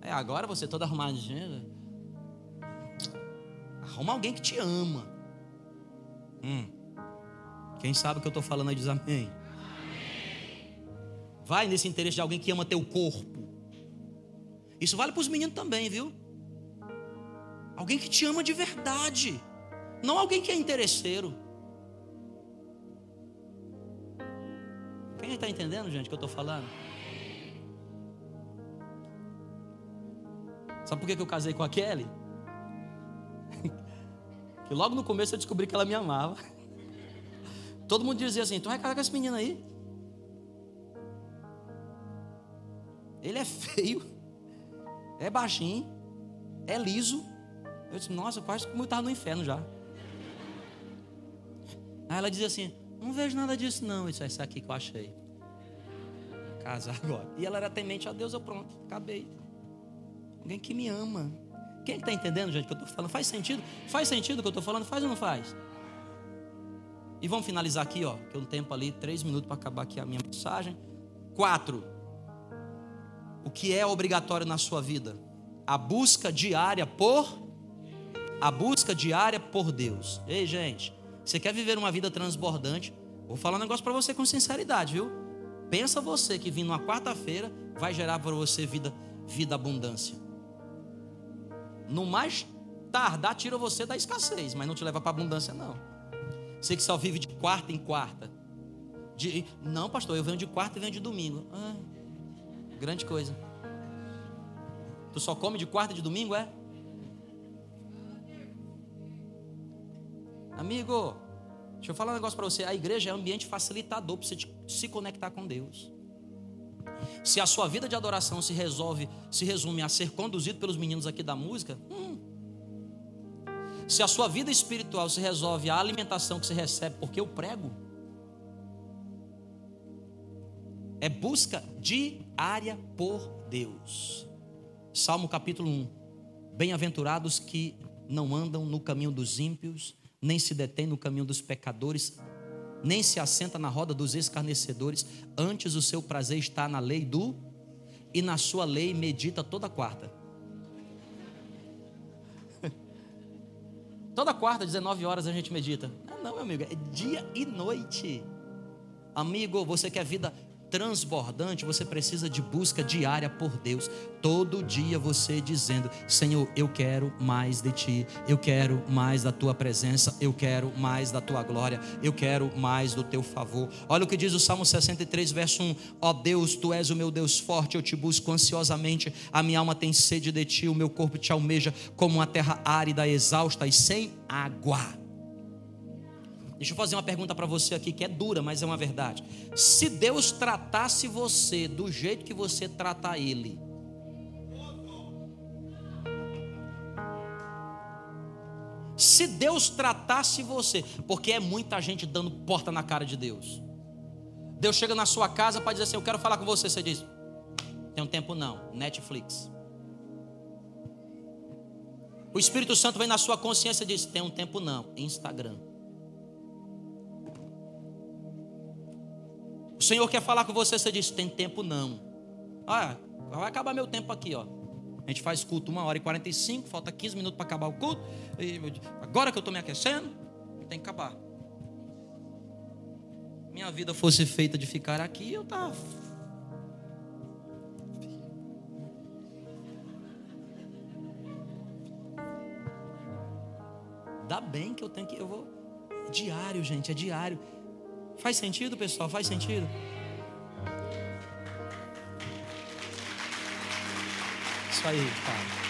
É, agora você todo arrumadinho. Arruma alguém que te ama. Hum. Quem sabe o que eu estou falando aí diz amém vai nesse interesse de alguém que ama teu corpo. Isso vale para os meninos também, viu? Alguém que te ama de verdade, não alguém que é interesseiro. Quem está entendendo, gente, o que eu estou falando? Sabe por que eu casei com a Kelly? que logo no começo eu descobri que ela me amava. Todo mundo dizia assim: tu vai casar com esse menino aí? Ele é feio, é baixinho, é liso. Eu disse: Nossa, quase como eu estava no inferno já. Aí ela dizia assim: Não vejo nada disso, não. Isso é isso aqui que eu achei. Casar agora. E ela era temente a Deus, eu pronto, acabei. Alguém que me ama. Quem está entendendo, gente, o que eu estou falando? Faz sentido? Faz sentido o que eu estou falando? Faz ou não faz? E vamos finalizar aqui, ó. Que eu tempo ali, três minutos para acabar aqui a minha mensagem. Quatro. O que é obrigatório na sua vida? A busca diária por a busca diária por Deus. Ei, gente, você quer viver uma vida transbordante? Vou falar um negócio para você com sinceridade, viu? Pensa você que vindo uma quarta-feira vai gerar para você vida, vida abundância. No mais tardar, tira você da escassez, mas não te leva para abundância, não. Você que só vive de quarta em quarta. De, não, pastor, eu venho de quarta e venho de domingo. Ah, grande coisa. Tu só come de quarta e de domingo, é? Amigo, deixa eu falar um negócio para você. A igreja é um ambiente facilitador para você se conectar com Deus. Se a sua vida de adoração se resolve, se resume a ser conduzido pelos meninos aqui da música, hum. se a sua vida espiritual se resolve a alimentação que você recebe porque eu prego, é busca diária por Deus. Salmo capítulo 1. Bem-aventurados que não andam no caminho dos ímpios, nem se detêm no caminho dos pecadores, nem se assenta na roda dos escarnecedores, antes o seu prazer está na lei do e na sua lei medita toda quarta. toda quarta, 19 horas a gente medita. Não, não, meu amigo, é dia e noite. Amigo, você quer vida transbordante, você precisa de busca diária por Deus. Todo dia você dizendo: Senhor, eu quero mais de ti, eu quero mais da tua presença, eu quero mais da tua glória, eu quero mais do teu favor. Olha o que diz o Salmo 63, verso 1: Ó Deus, tu és o meu Deus forte, eu te busco ansiosamente, a minha alma tem sede de ti, o meu corpo te almeja como uma terra árida, exausta e sem água. Deixa eu fazer uma pergunta para você aqui que é dura, mas é uma verdade. Se Deus tratasse você do jeito que você trata Ele, se Deus tratasse você, porque é muita gente dando porta na cara de Deus. Deus chega na sua casa para dizer assim: Eu quero falar com você. Você diz: Tem um tempo não, Netflix. O Espírito Santo vem na sua consciência e diz: Tem um tempo não, Instagram. O Senhor quer falar com você, você diz: tem tempo não. Ah, vai acabar meu tempo aqui, ó. A gente faz culto uma hora e 45, falta 15 minutos para acabar o culto. E agora que eu estou me aquecendo, tem que acabar. Minha vida fosse feita de ficar aqui, eu tava. Dá bem que eu tenho que. Eu vou. É diário, gente, é diário. Faz sentido, pessoal? Faz sentido? Isso aí, cara.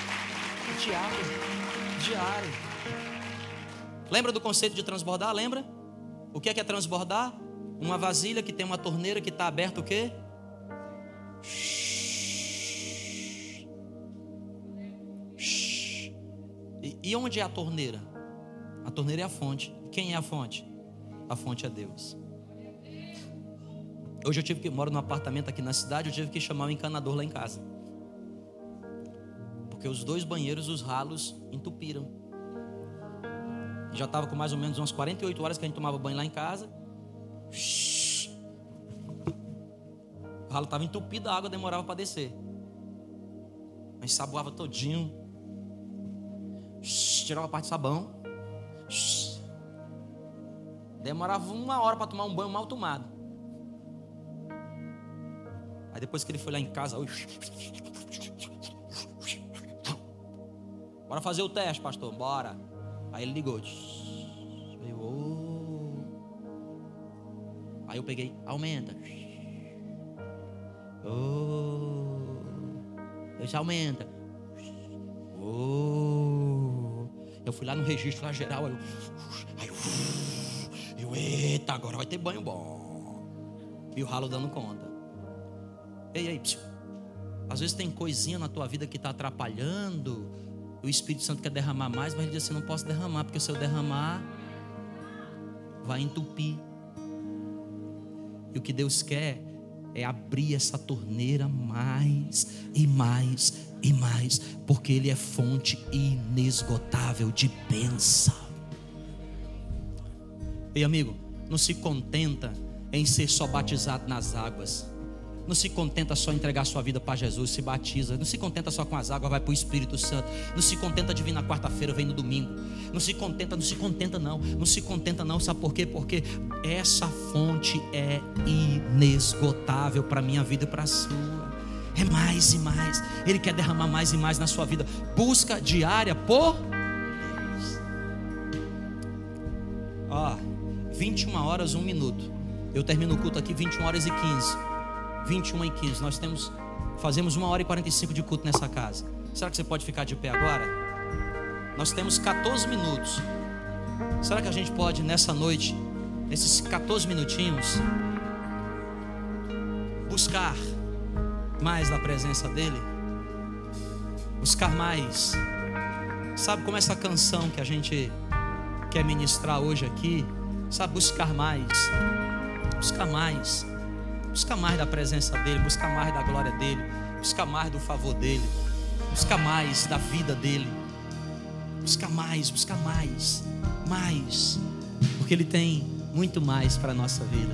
Diário. Diário. Lembra do conceito de transbordar? Lembra? O que é, que é transbordar? Uma vasilha que tem uma torneira que está aberta o quê? E onde é a torneira? A torneira é a fonte. Quem é a fonte? A fonte é Deus. Hoje eu tive que moro num apartamento aqui na cidade, eu tive que chamar o um encanador lá em casa. Porque os dois banheiros, os ralos entupiram. Já estava com mais ou menos umas 48 horas que a gente tomava banho lá em casa. O ralo estava entupido, a água demorava para descer. Mas saboava todinho. Tirava parte do sabão. Demorava uma hora para tomar um banho mal tomado. Depois que ele foi lá em casa, bora fazer o teste, pastor, bora. Aí ele ligou. Eu, oh. Aí eu peguei, aumenta. Oh. Eu disse, aumenta. Oh. Eu fui lá no registro lá geral, eu, aí eu, eu, eita, agora vai ter banho bom. E o ralo dando conta. Ei, ei, psiu. Às vezes tem coisinha na tua vida que está atrapalhando. O Espírito Santo quer derramar mais, mas ele diz assim: não posso derramar, porque se eu derramar, vai entupir. E o que Deus quer é abrir essa torneira mais e mais e mais, porque Ele é fonte inesgotável de bênção. Ei, amigo, não se contenta em ser só batizado nas águas. Não se contenta só entregar sua vida para Jesus, se batiza. Não se contenta só com as águas, vai para o Espírito Santo. Não se contenta de vir na quarta-feira, vem no domingo. Não se contenta, não se contenta não. Não se contenta não, sabe por quê? Porque essa fonte é inesgotável para minha vida e para a sua. É mais e mais. Ele quer derramar mais e mais na sua vida. Busca diária por Deus. Ó, 21 horas, 1 minuto. Eu termino o culto aqui 21 horas e 15. 21 e 15. Nós temos, fazemos uma hora e 45 de culto nessa casa. Será que você pode ficar de pé agora? Nós temos 14 minutos. Será que a gente pode nessa noite, nesses 14 minutinhos, buscar mais da presença dEle? Buscar mais. Sabe como essa canção que a gente quer ministrar hoje aqui? Sabe, buscar mais. Buscar mais. Busca mais da presença dEle, busca mais da glória dEle, busca mais do favor dEle, busca mais da vida dEle. Busca mais, busca mais, mais, porque Ele tem muito mais para a nossa vida.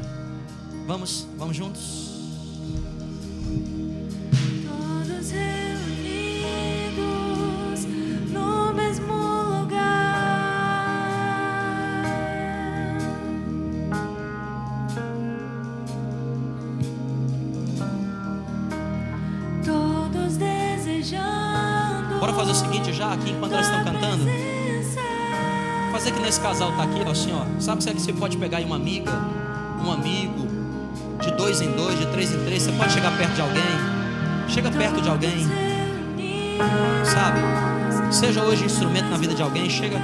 Vamos, vamos juntos? Casal está aqui, assim, ó. Sabe que você pode pegar aí uma amiga, um amigo, de dois em dois, de três em três. Você pode chegar perto de alguém. Chega perto de alguém. Sabe? Seja hoje instrumento na vida de alguém. Chega.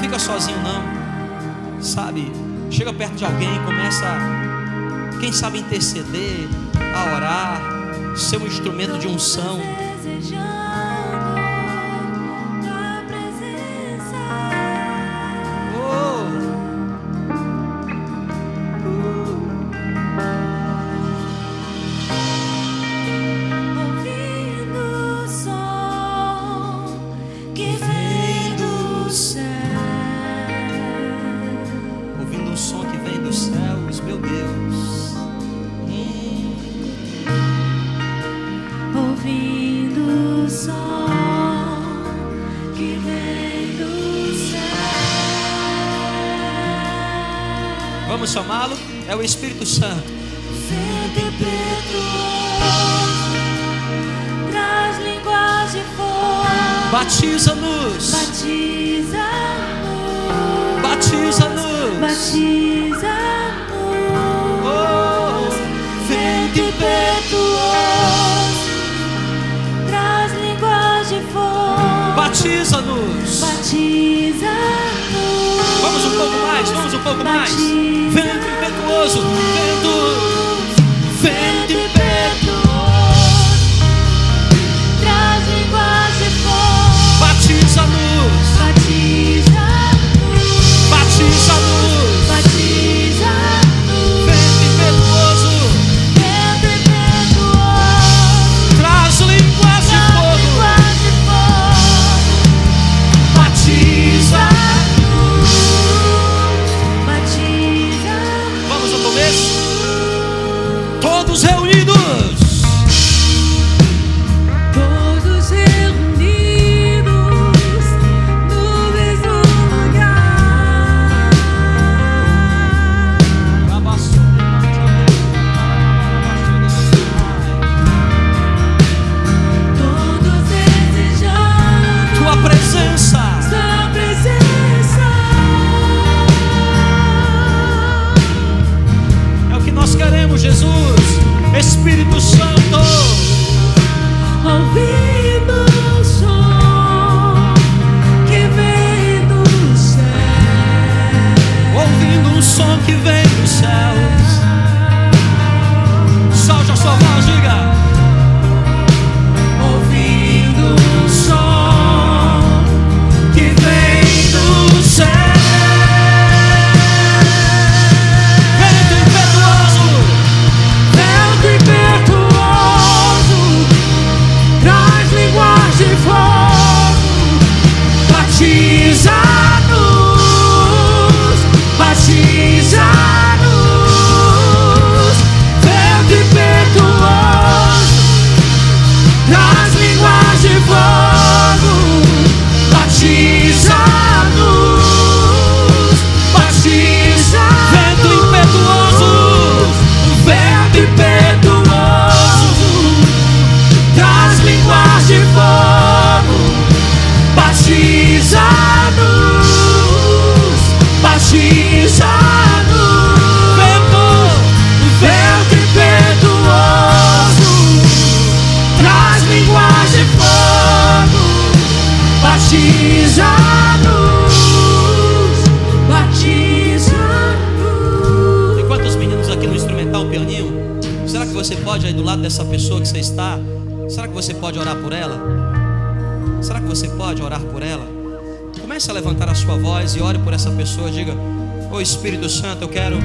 Fica sozinho não. Sabe? Chega perto de alguém, começa, quem sabe interceder, a orar, ser um instrumento de unção. Espírito Santo. Vento impetuoso, traz linguagem forte. Batiza-nos. Batiza-nos. Batiza-nos. Batiza-nos. Oh, vento impetuoso, traz linguagem forte. Batiza-nos. Batiza-nos. Vamos um pouco mais, vamos um pouco mais. E ore por essa pessoa. Diga: Ô Espírito Santo, eu quero,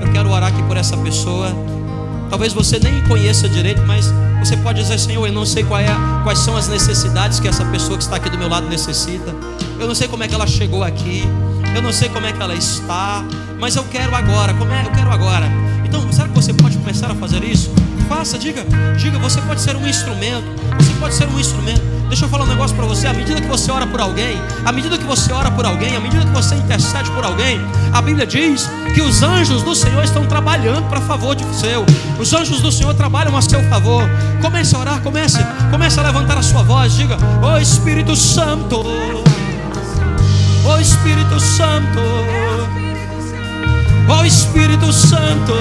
eu quero orar aqui por essa pessoa. Talvez você nem conheça direito, mas você pode dizer, Senhor, eu não sei é, quais são as necessidades que essa pessoa que está aqui do meu lado necessita. Eu não sei como é que ela chegou aqui. Eu não sei como é que ela está. Mas eu quero agora. Como é? Eu quero agora. Então, será que você pode começar a fazer isso? Faça, diga, diga, você pode ser um instrumento. Você pode ser um instrumento. Deixa eu falar um negócio para você. À medida que você ora por alguém, à medida que você ora por alguém, à medida que você intercede por alguém, a Bíblia diz que os anjos do Senhor estão trabalhando para favor de seu. Os anjos do Senhor trabalham a seu favor. Comece a orar, comece, comece a levantar a sua voz. Diga: Ô Espírito Santo, Ô Espírito Santo, Ô Espírito Santo,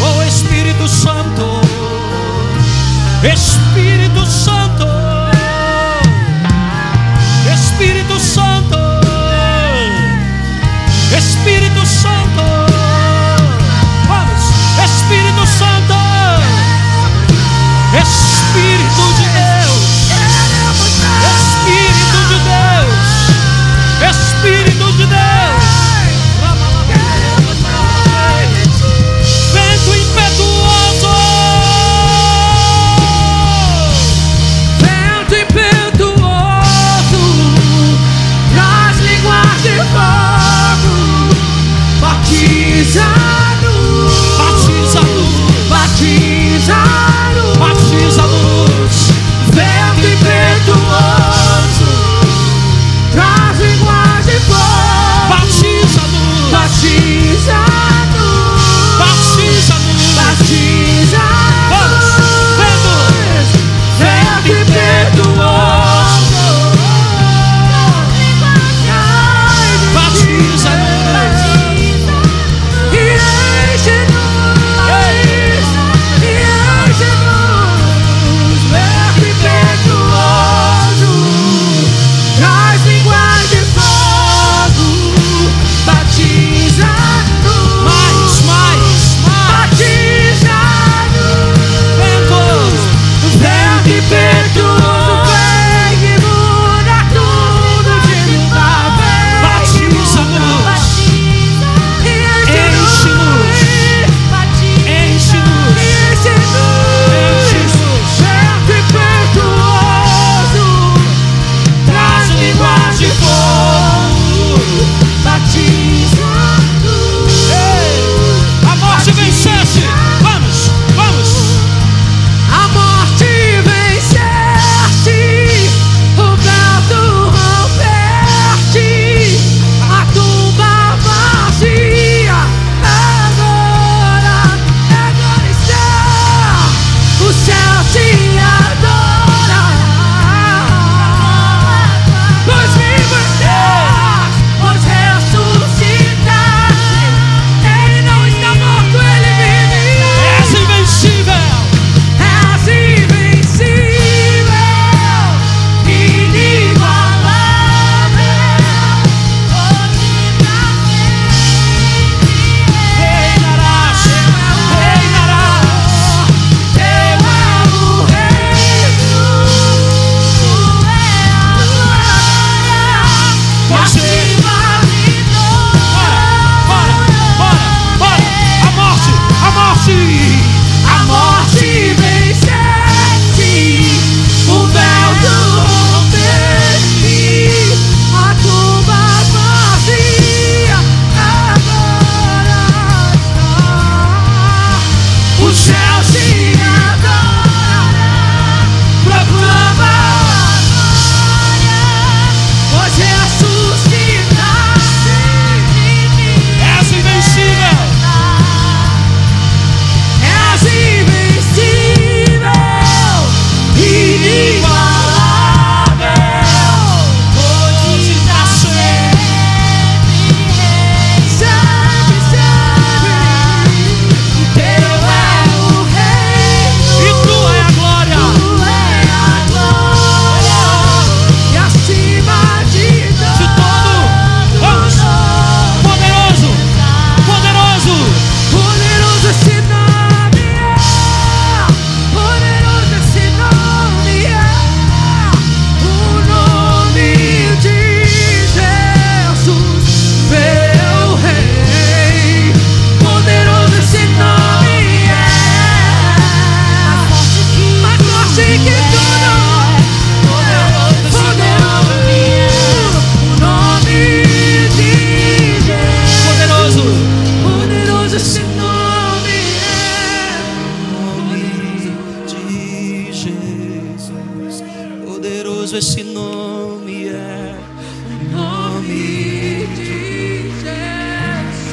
Ô Espírito Santo, Espírito Santo,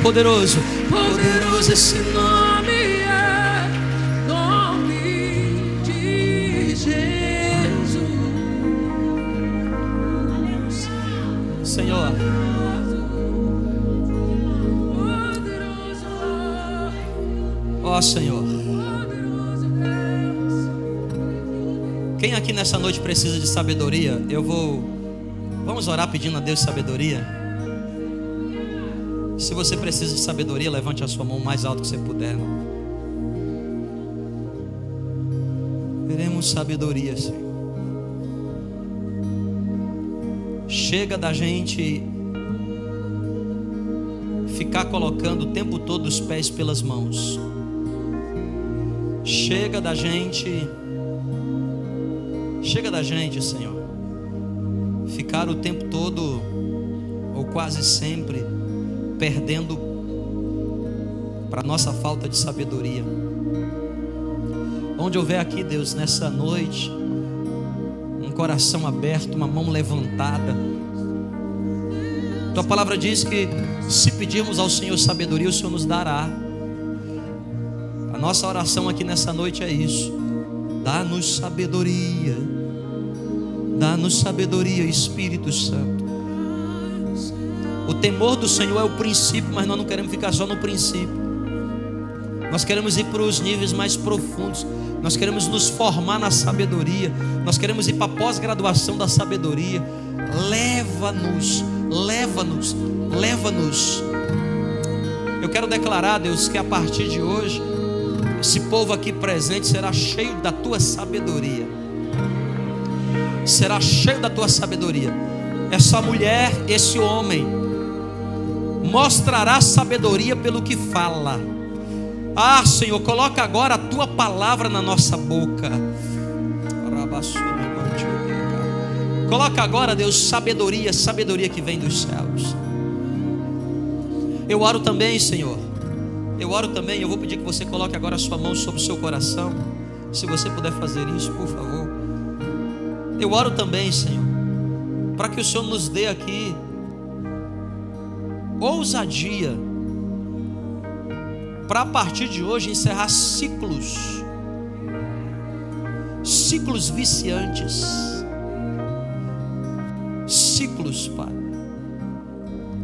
poderoso. Poderoso esse nome é nome de Jesus. Senhor, ó Senhor. poderoso Deus. Quem aqui nessa noite precisa de sabedoria? Eu vou. Vamos orar pedindo a Deus sabedoria. Se você precisa de sabedoria, levante a sua mão o mais alto que você puder. Queremos sabedoria, Senhor. Chega da gente ficar colocando o tempo todo os pés pelas mãos. Chega da gente Chega da gente, Senhor, ficar o tempo todo, ou quase sempre, perdendo para nossa falta de sabedoria. Onde houver aqui, Deus, nessa noite, um coração aberto, uma mão levantada. Tua palavra diz que se pedirmos ao Senhor sabedoria, o Senhor nos dará. A nossa oração aqui nessa noite é isso. Dá-nos sabedoria. Dá-nos sabedoria, Espírito Santo. O temor do Senhor é o princípio, mas nós não queremos ficar só no princípio. Nós queremos ir para os níveis mais profundos. Nós queremos nos formar na sabedoria. Nós queremos ir para a pós-graduação da sabedoria. Leva-nos, leva-nos, leva-nos. Eu quero declarar, Deus, que a partir de hoje, esse povo aqui presente será cheio da tua sabedoria. Será cheio da tua sabedoria. Essa mulher, esse homem, mostrará sabedoria pelo que fala. Ah, Senhor, coloca agora a tua palavra na nossa boca. Coloca agora, Deus, sabedoria, sabedoria que vem dos céus. Eu oro também, Senhor. Eu oro também, eu vou pedir que você coloque agora a sua mão sobre o seu coração. Se você puder fazer isso, por favor. Eu oro também, Senhor, para que o Senhor nos dê aqui ousadia para a partir de hoje encerrar ciclos, ciclos viciantes, ciclos, Pai,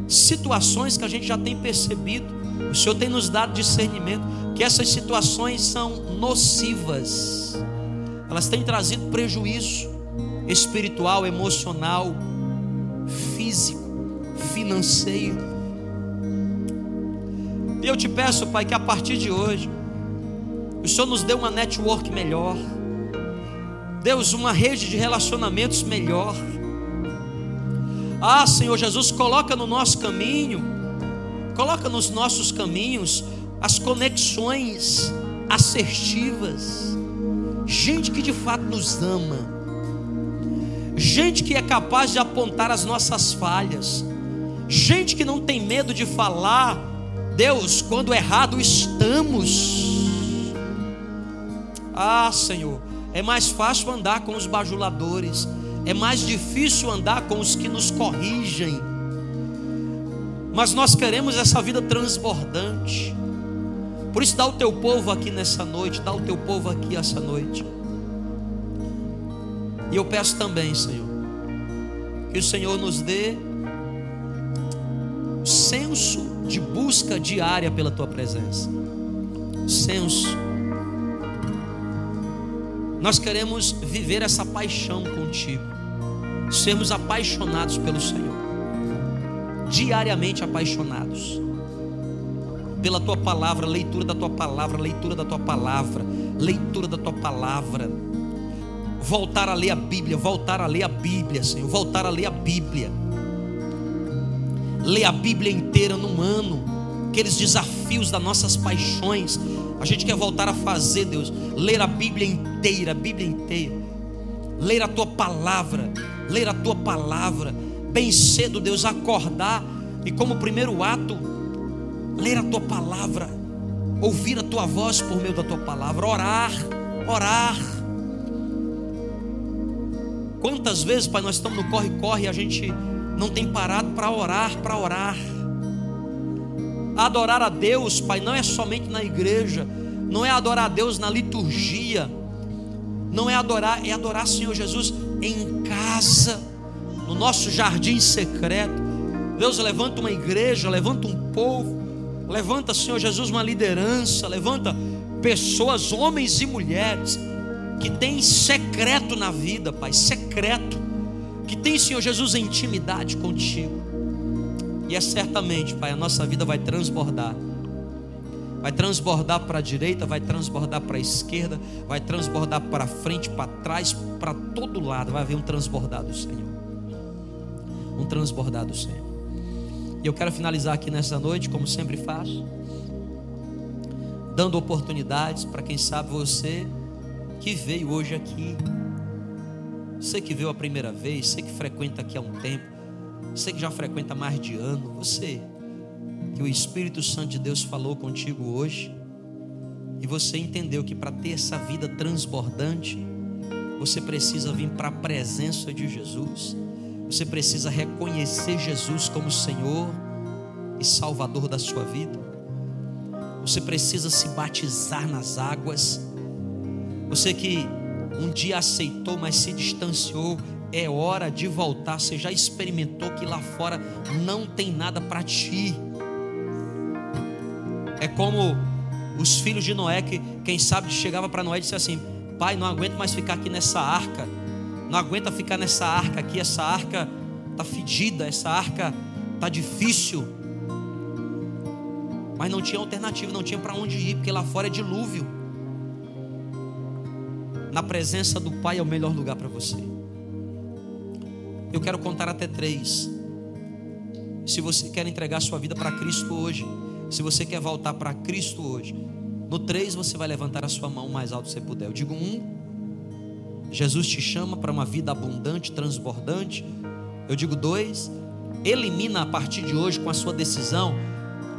situações que a gente já tem percebido, o Senhor tem nos dado discernimento que essas situações são nocivas, elas têm trazido prejuízo espiritual, emocional, físico, financeiro. E eu te peço, Pai, que a partir de hoje, o Senhor nos dê uma network melhor, Deus, uma rede de relacionamentos melhor. Ah, Senhor Jesus, coloca no nosso caminho, coloca nos nossos caminhos as conexões assertivas, gente que de fato nos ama, gente que é capaz de apontar as nossas falhas, gente que não tem medo de falar, Deus, quando errado estamos. Ah, Senhor, é mais fácil andar com os bajuladores, é mais difícil andar com os que nos corrigem. Mas nós queremos essa vida transbordante. Por isso, dá o teu povo aqui nessa noite, dá o teu povo aqui essa noite. E eu peço também, Senhor, que o Senhor nos dê senso de busca diária pela tua presença. Senso. Nós queremos viver essa paixão contigo, sermos apaixonados pelo Senhor, diariamente apaixonados pela tua palavra, leitura da tua palavra, leitura da tua palavra, leitura da tua palavra. Voltar a ler a Bíblia, voltar a ler a Bíblia, Senhor, voltar a ler a Bíblia. Ler a Bíblia inteira num ano, aqueles desafios das nossas paixões. A gente quer voltar a fazer, Deus, ler a Bíblia inteira, a Bíblia inteira. Ler a tua palavra, ler a tua palavra. Bem cedo, Deus, acordar e como primeiro ato, ler a tua palavra, ouvir a tua voz por meio da tua palavra, orar, orar. Quantas vezes, Pai, nós estamos no corre-corre e a gente não tem parado para orar, para orar. Adorar a Deus, Pai, não é somente na igreja, não é adorar a Deus na liturgia, não é adorar, é adorar Senhor Jesus em casa, no nosso jardim secreto. Deus levanta uma igreja, levanta um povo, levanta, Senhor Jesus, uma liderança, levanta pessoas, homens e mulheres, que têm secreto na vida, Pai, secreto, que tem, Senhor Jesus, intimidade contigo. E é certamente, Pai, a nossa vida vai transbordar. Vai transbordar para a direita, vai transbordar para a esquerda, vai transbordar para frente, para trás, para todo lado. Vai haver um transbordar do Senhor. Um transbordar do Senhor. E eu quero finalizar aqui nessa noite, como sempre faço, dando oportunidades para quem sabe você que veio hoje aqui. Você que veio a primeira vez, você que frequenta aqui há um tempo, você que já frequenta mais de ano, você que o Espírito Santo de Deus falou contigo hoje e você entendeu que para ter essa vida transbordante, você precisa vir para a presença de Jesus. Você precisa reconhecer Jesus como Senhor e Salvador da sua vida. Você precisa se batizar nas águas. Você que um dia aceitou, mas se distanciou, é hora de voltar. Você já experimentou que lá fora não tem nada para ti. É como os filhos de Noé que, quem sabe, chegava para Noé e disse assim: Pai, não aguento mais ficar aqui nessa arca. Não aguenta ficar nessa arca aqui. Essa arca tá fedida. Essa arca tá difícil. Mas não tinha alternativa, não tinha para onde ir, porque lá fora é dilúvio. Na presença do Pai é o melhor lugar para você. Eu quero contar até três. Se você quer entregar sua vida para Cristo hoje, se você quer voltar para Cristo hoje, no três você vai levantar a sua mão o mais alto que você puder. Eu digo um, Jesus te chama para uma vida abundante, transbordante. Eu digo dois, elimina a partir de hoje com a sua decisão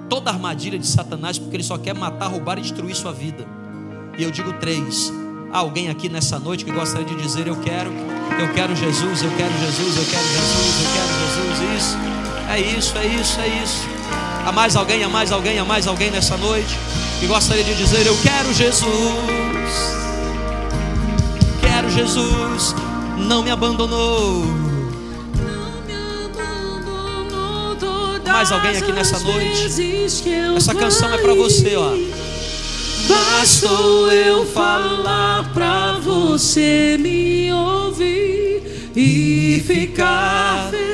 toda a armadilha de Satanás, porque ele só quer matar, roubar e destruir sua vida. E eu digo três, há alguém aqui nessa noite que gostaria de dizer: Eu quero, eu quero Jesus, eu quero Jesus, eu quero Jesus, eu quero Jesus. Isso, é isso, é isso, é isso. Há mais alguém, há mais alguém, há mais alguém nessa noite que gostaria de dizer: Eu quero Jesus, quero Jesus, não me abandonou. Todas Mais alguém aqui nessa noite? Essa canção é para você, ó. Bastou eu falar pra você me ouvir e ficar feliz.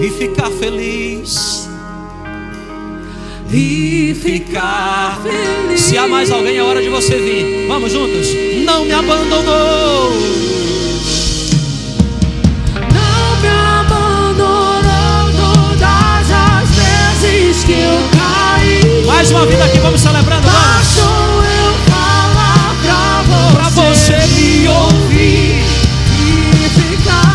E ficar feliz. E ficar feliz. Se há mais alguém, é hora de você vir. Vamos juntos? Não me abandonou. Mais uma vida aqui, vamos celebrando. Vamos. Eu falar pra você, Pra você me ouvir e ficar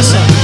pra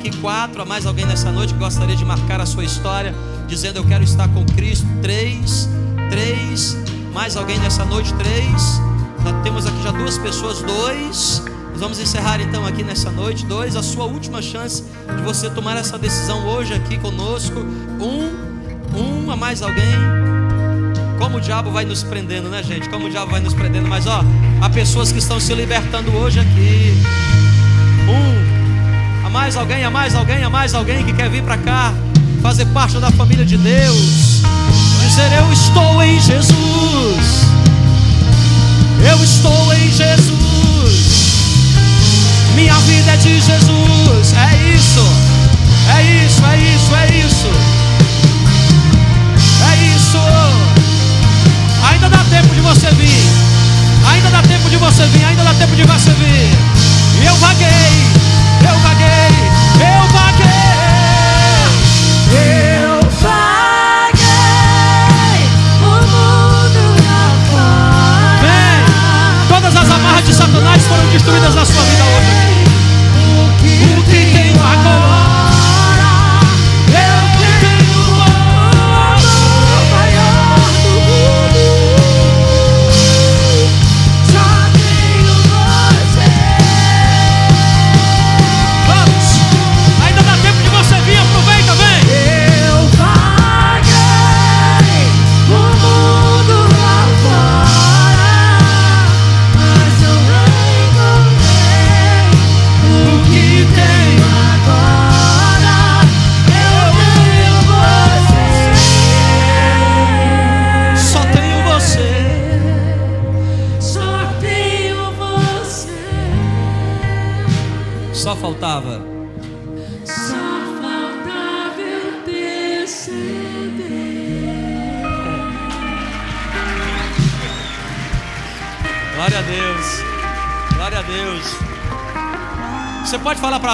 aqui. Quatro. Há mais alguém nessa noite que gostaria de marcar a sua história, dizendo eu quero estar com Cristo? Três. Três. Mais alguém nessa noite? Três. Já temos aqui já duas pessoas, dois. Nós vamos encerrar então aqui nessa noite. Dois, a sua última chance de você tomar essa decisão hoje aqui conosco. Um, um a mais alguém. Como o diabo vai nos prendendo, né, gente? Como o diabo vai nos prendendo. Mas ó, há pessoas que estão se libertando hoje aqui. Um, mais alguém, a mais alguém, a mais alguém que quer vir para cá, fazer parte da família de Deus. Dizer eu estou em Jesus. Eu estou em Jesus. Minha vida é de Jesus. É isso. É isso, é isso, é isso. É isso. Ainda dá tempo de você vir. Ainda dá tempo de você vir. Ainda dá tempo de você vir. Vaguei. Eu vaguei. Eu vaguei. Eu paguei o mundo lá fora. Vem. Todas as amarras de Satanás foram destruídas na sua vida hoje. O que O que tenho agora?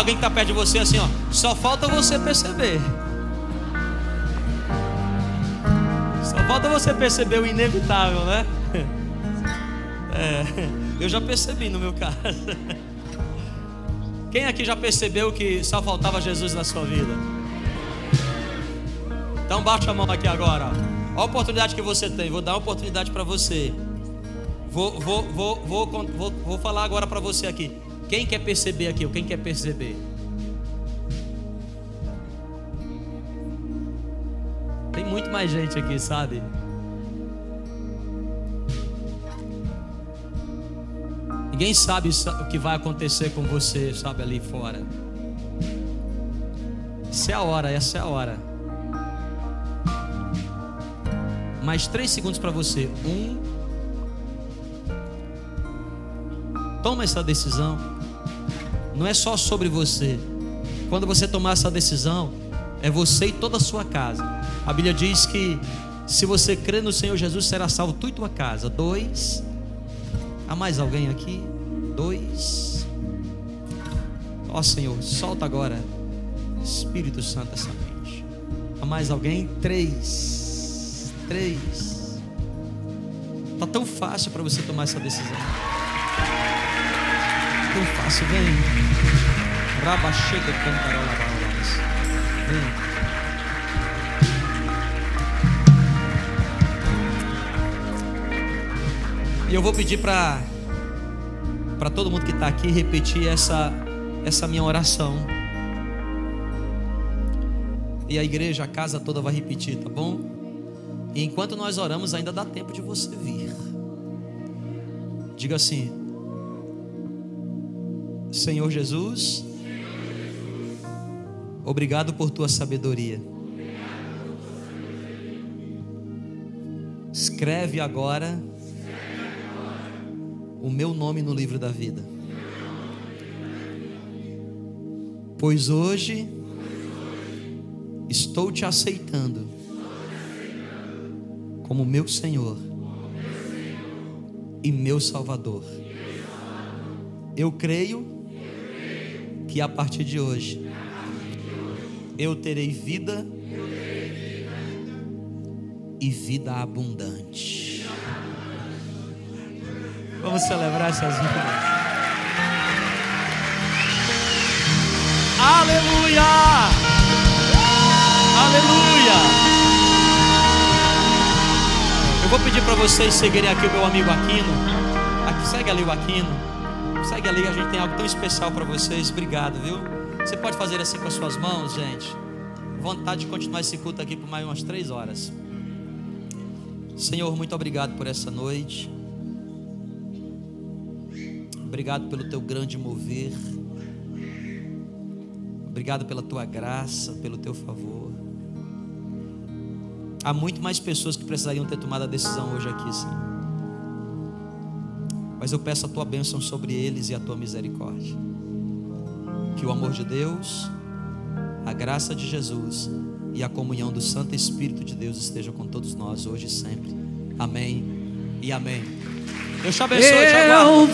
Alguém que está perto de você assim, ó. Só falta você perceber. Só falta você perceber o inevitável, né? É, eu já percebi no meu caso. Quem aqui já percebeu que só faltava Jesus na sua vida? Então bate a mão aqui agora. ó. A oportunidade que você tem. Vou dar uma oportunidade para você. Vou, vou, vou, vou, vou, vou falar agora para você aqui. Quem quer perceber aqui? Quem quer perceber? Tem muito mais gente aqui, sabe? Ninguém sabe sa- o que vai acontecer com você, sabe, ali fora. Essa é a hora, essa é a hora. Mais três segundos para você. Um. Toma essa decisão. Não é só sobre você. Quando você tomar essa decisão, é você e toda a sua casa. A Bíblia diz que se você crê no Senhor Jesus, será salvo tu e tua casa. Dois. Há mais alguém aqui? Dois. Ó Senhor, solta agora. Espírito Santo essa mente. Há mais alguém? Três. Três. Tá tão fácil para você tomar essa decisão. Tão fácil, vem. Raba chega cantarola balas. Vem. E eu vou pedir para para todo mundo que está aqui repetir essa essa minha oração. E a igreja, a casa toda vai repetir, tá bom? E enquanto nós oramos, ainda dá tempo de você vir. Diga assim: Senhor Jesus, obrigado por tua sabedoria. Escreve agora o meu nome no livro da vida. Pois hoje estou te aceitando como meu Senhor e meu Salvador. Eu creio que a partir de hoje eu terei vida e vida abundante. Vamos celebrar essas vidas. Aleluia! Aleluia! Eu vou pedir para vocês seguirem aqui o meu amigo Aquino. Aqui, segue ali o Aquino. Segue ali, a gente tem algo tão especial para vocês. Obrigado, viu? Você pode fazer assim com as suas mãos, gente. Vontade de continuar esse culto aqui por mais umas três horas. Senhor, muito obrigado por essa noite. Obrigado pelo teu grande mover. Obrigado pela tua graça, pelo teu favor. Há muito mais pessoas que precisariam ter tomado a decisão hoje aqui, Senhor. Mas eu peço a tua bênção sobre eles e a tua misericórdia. Que o amor de Deus, a graça de Jesus e a comunhão do Santo Espírito de Deus esteja com todos nós hoje e sempre. Amém e amém. Deus te abençoe, te aguardo.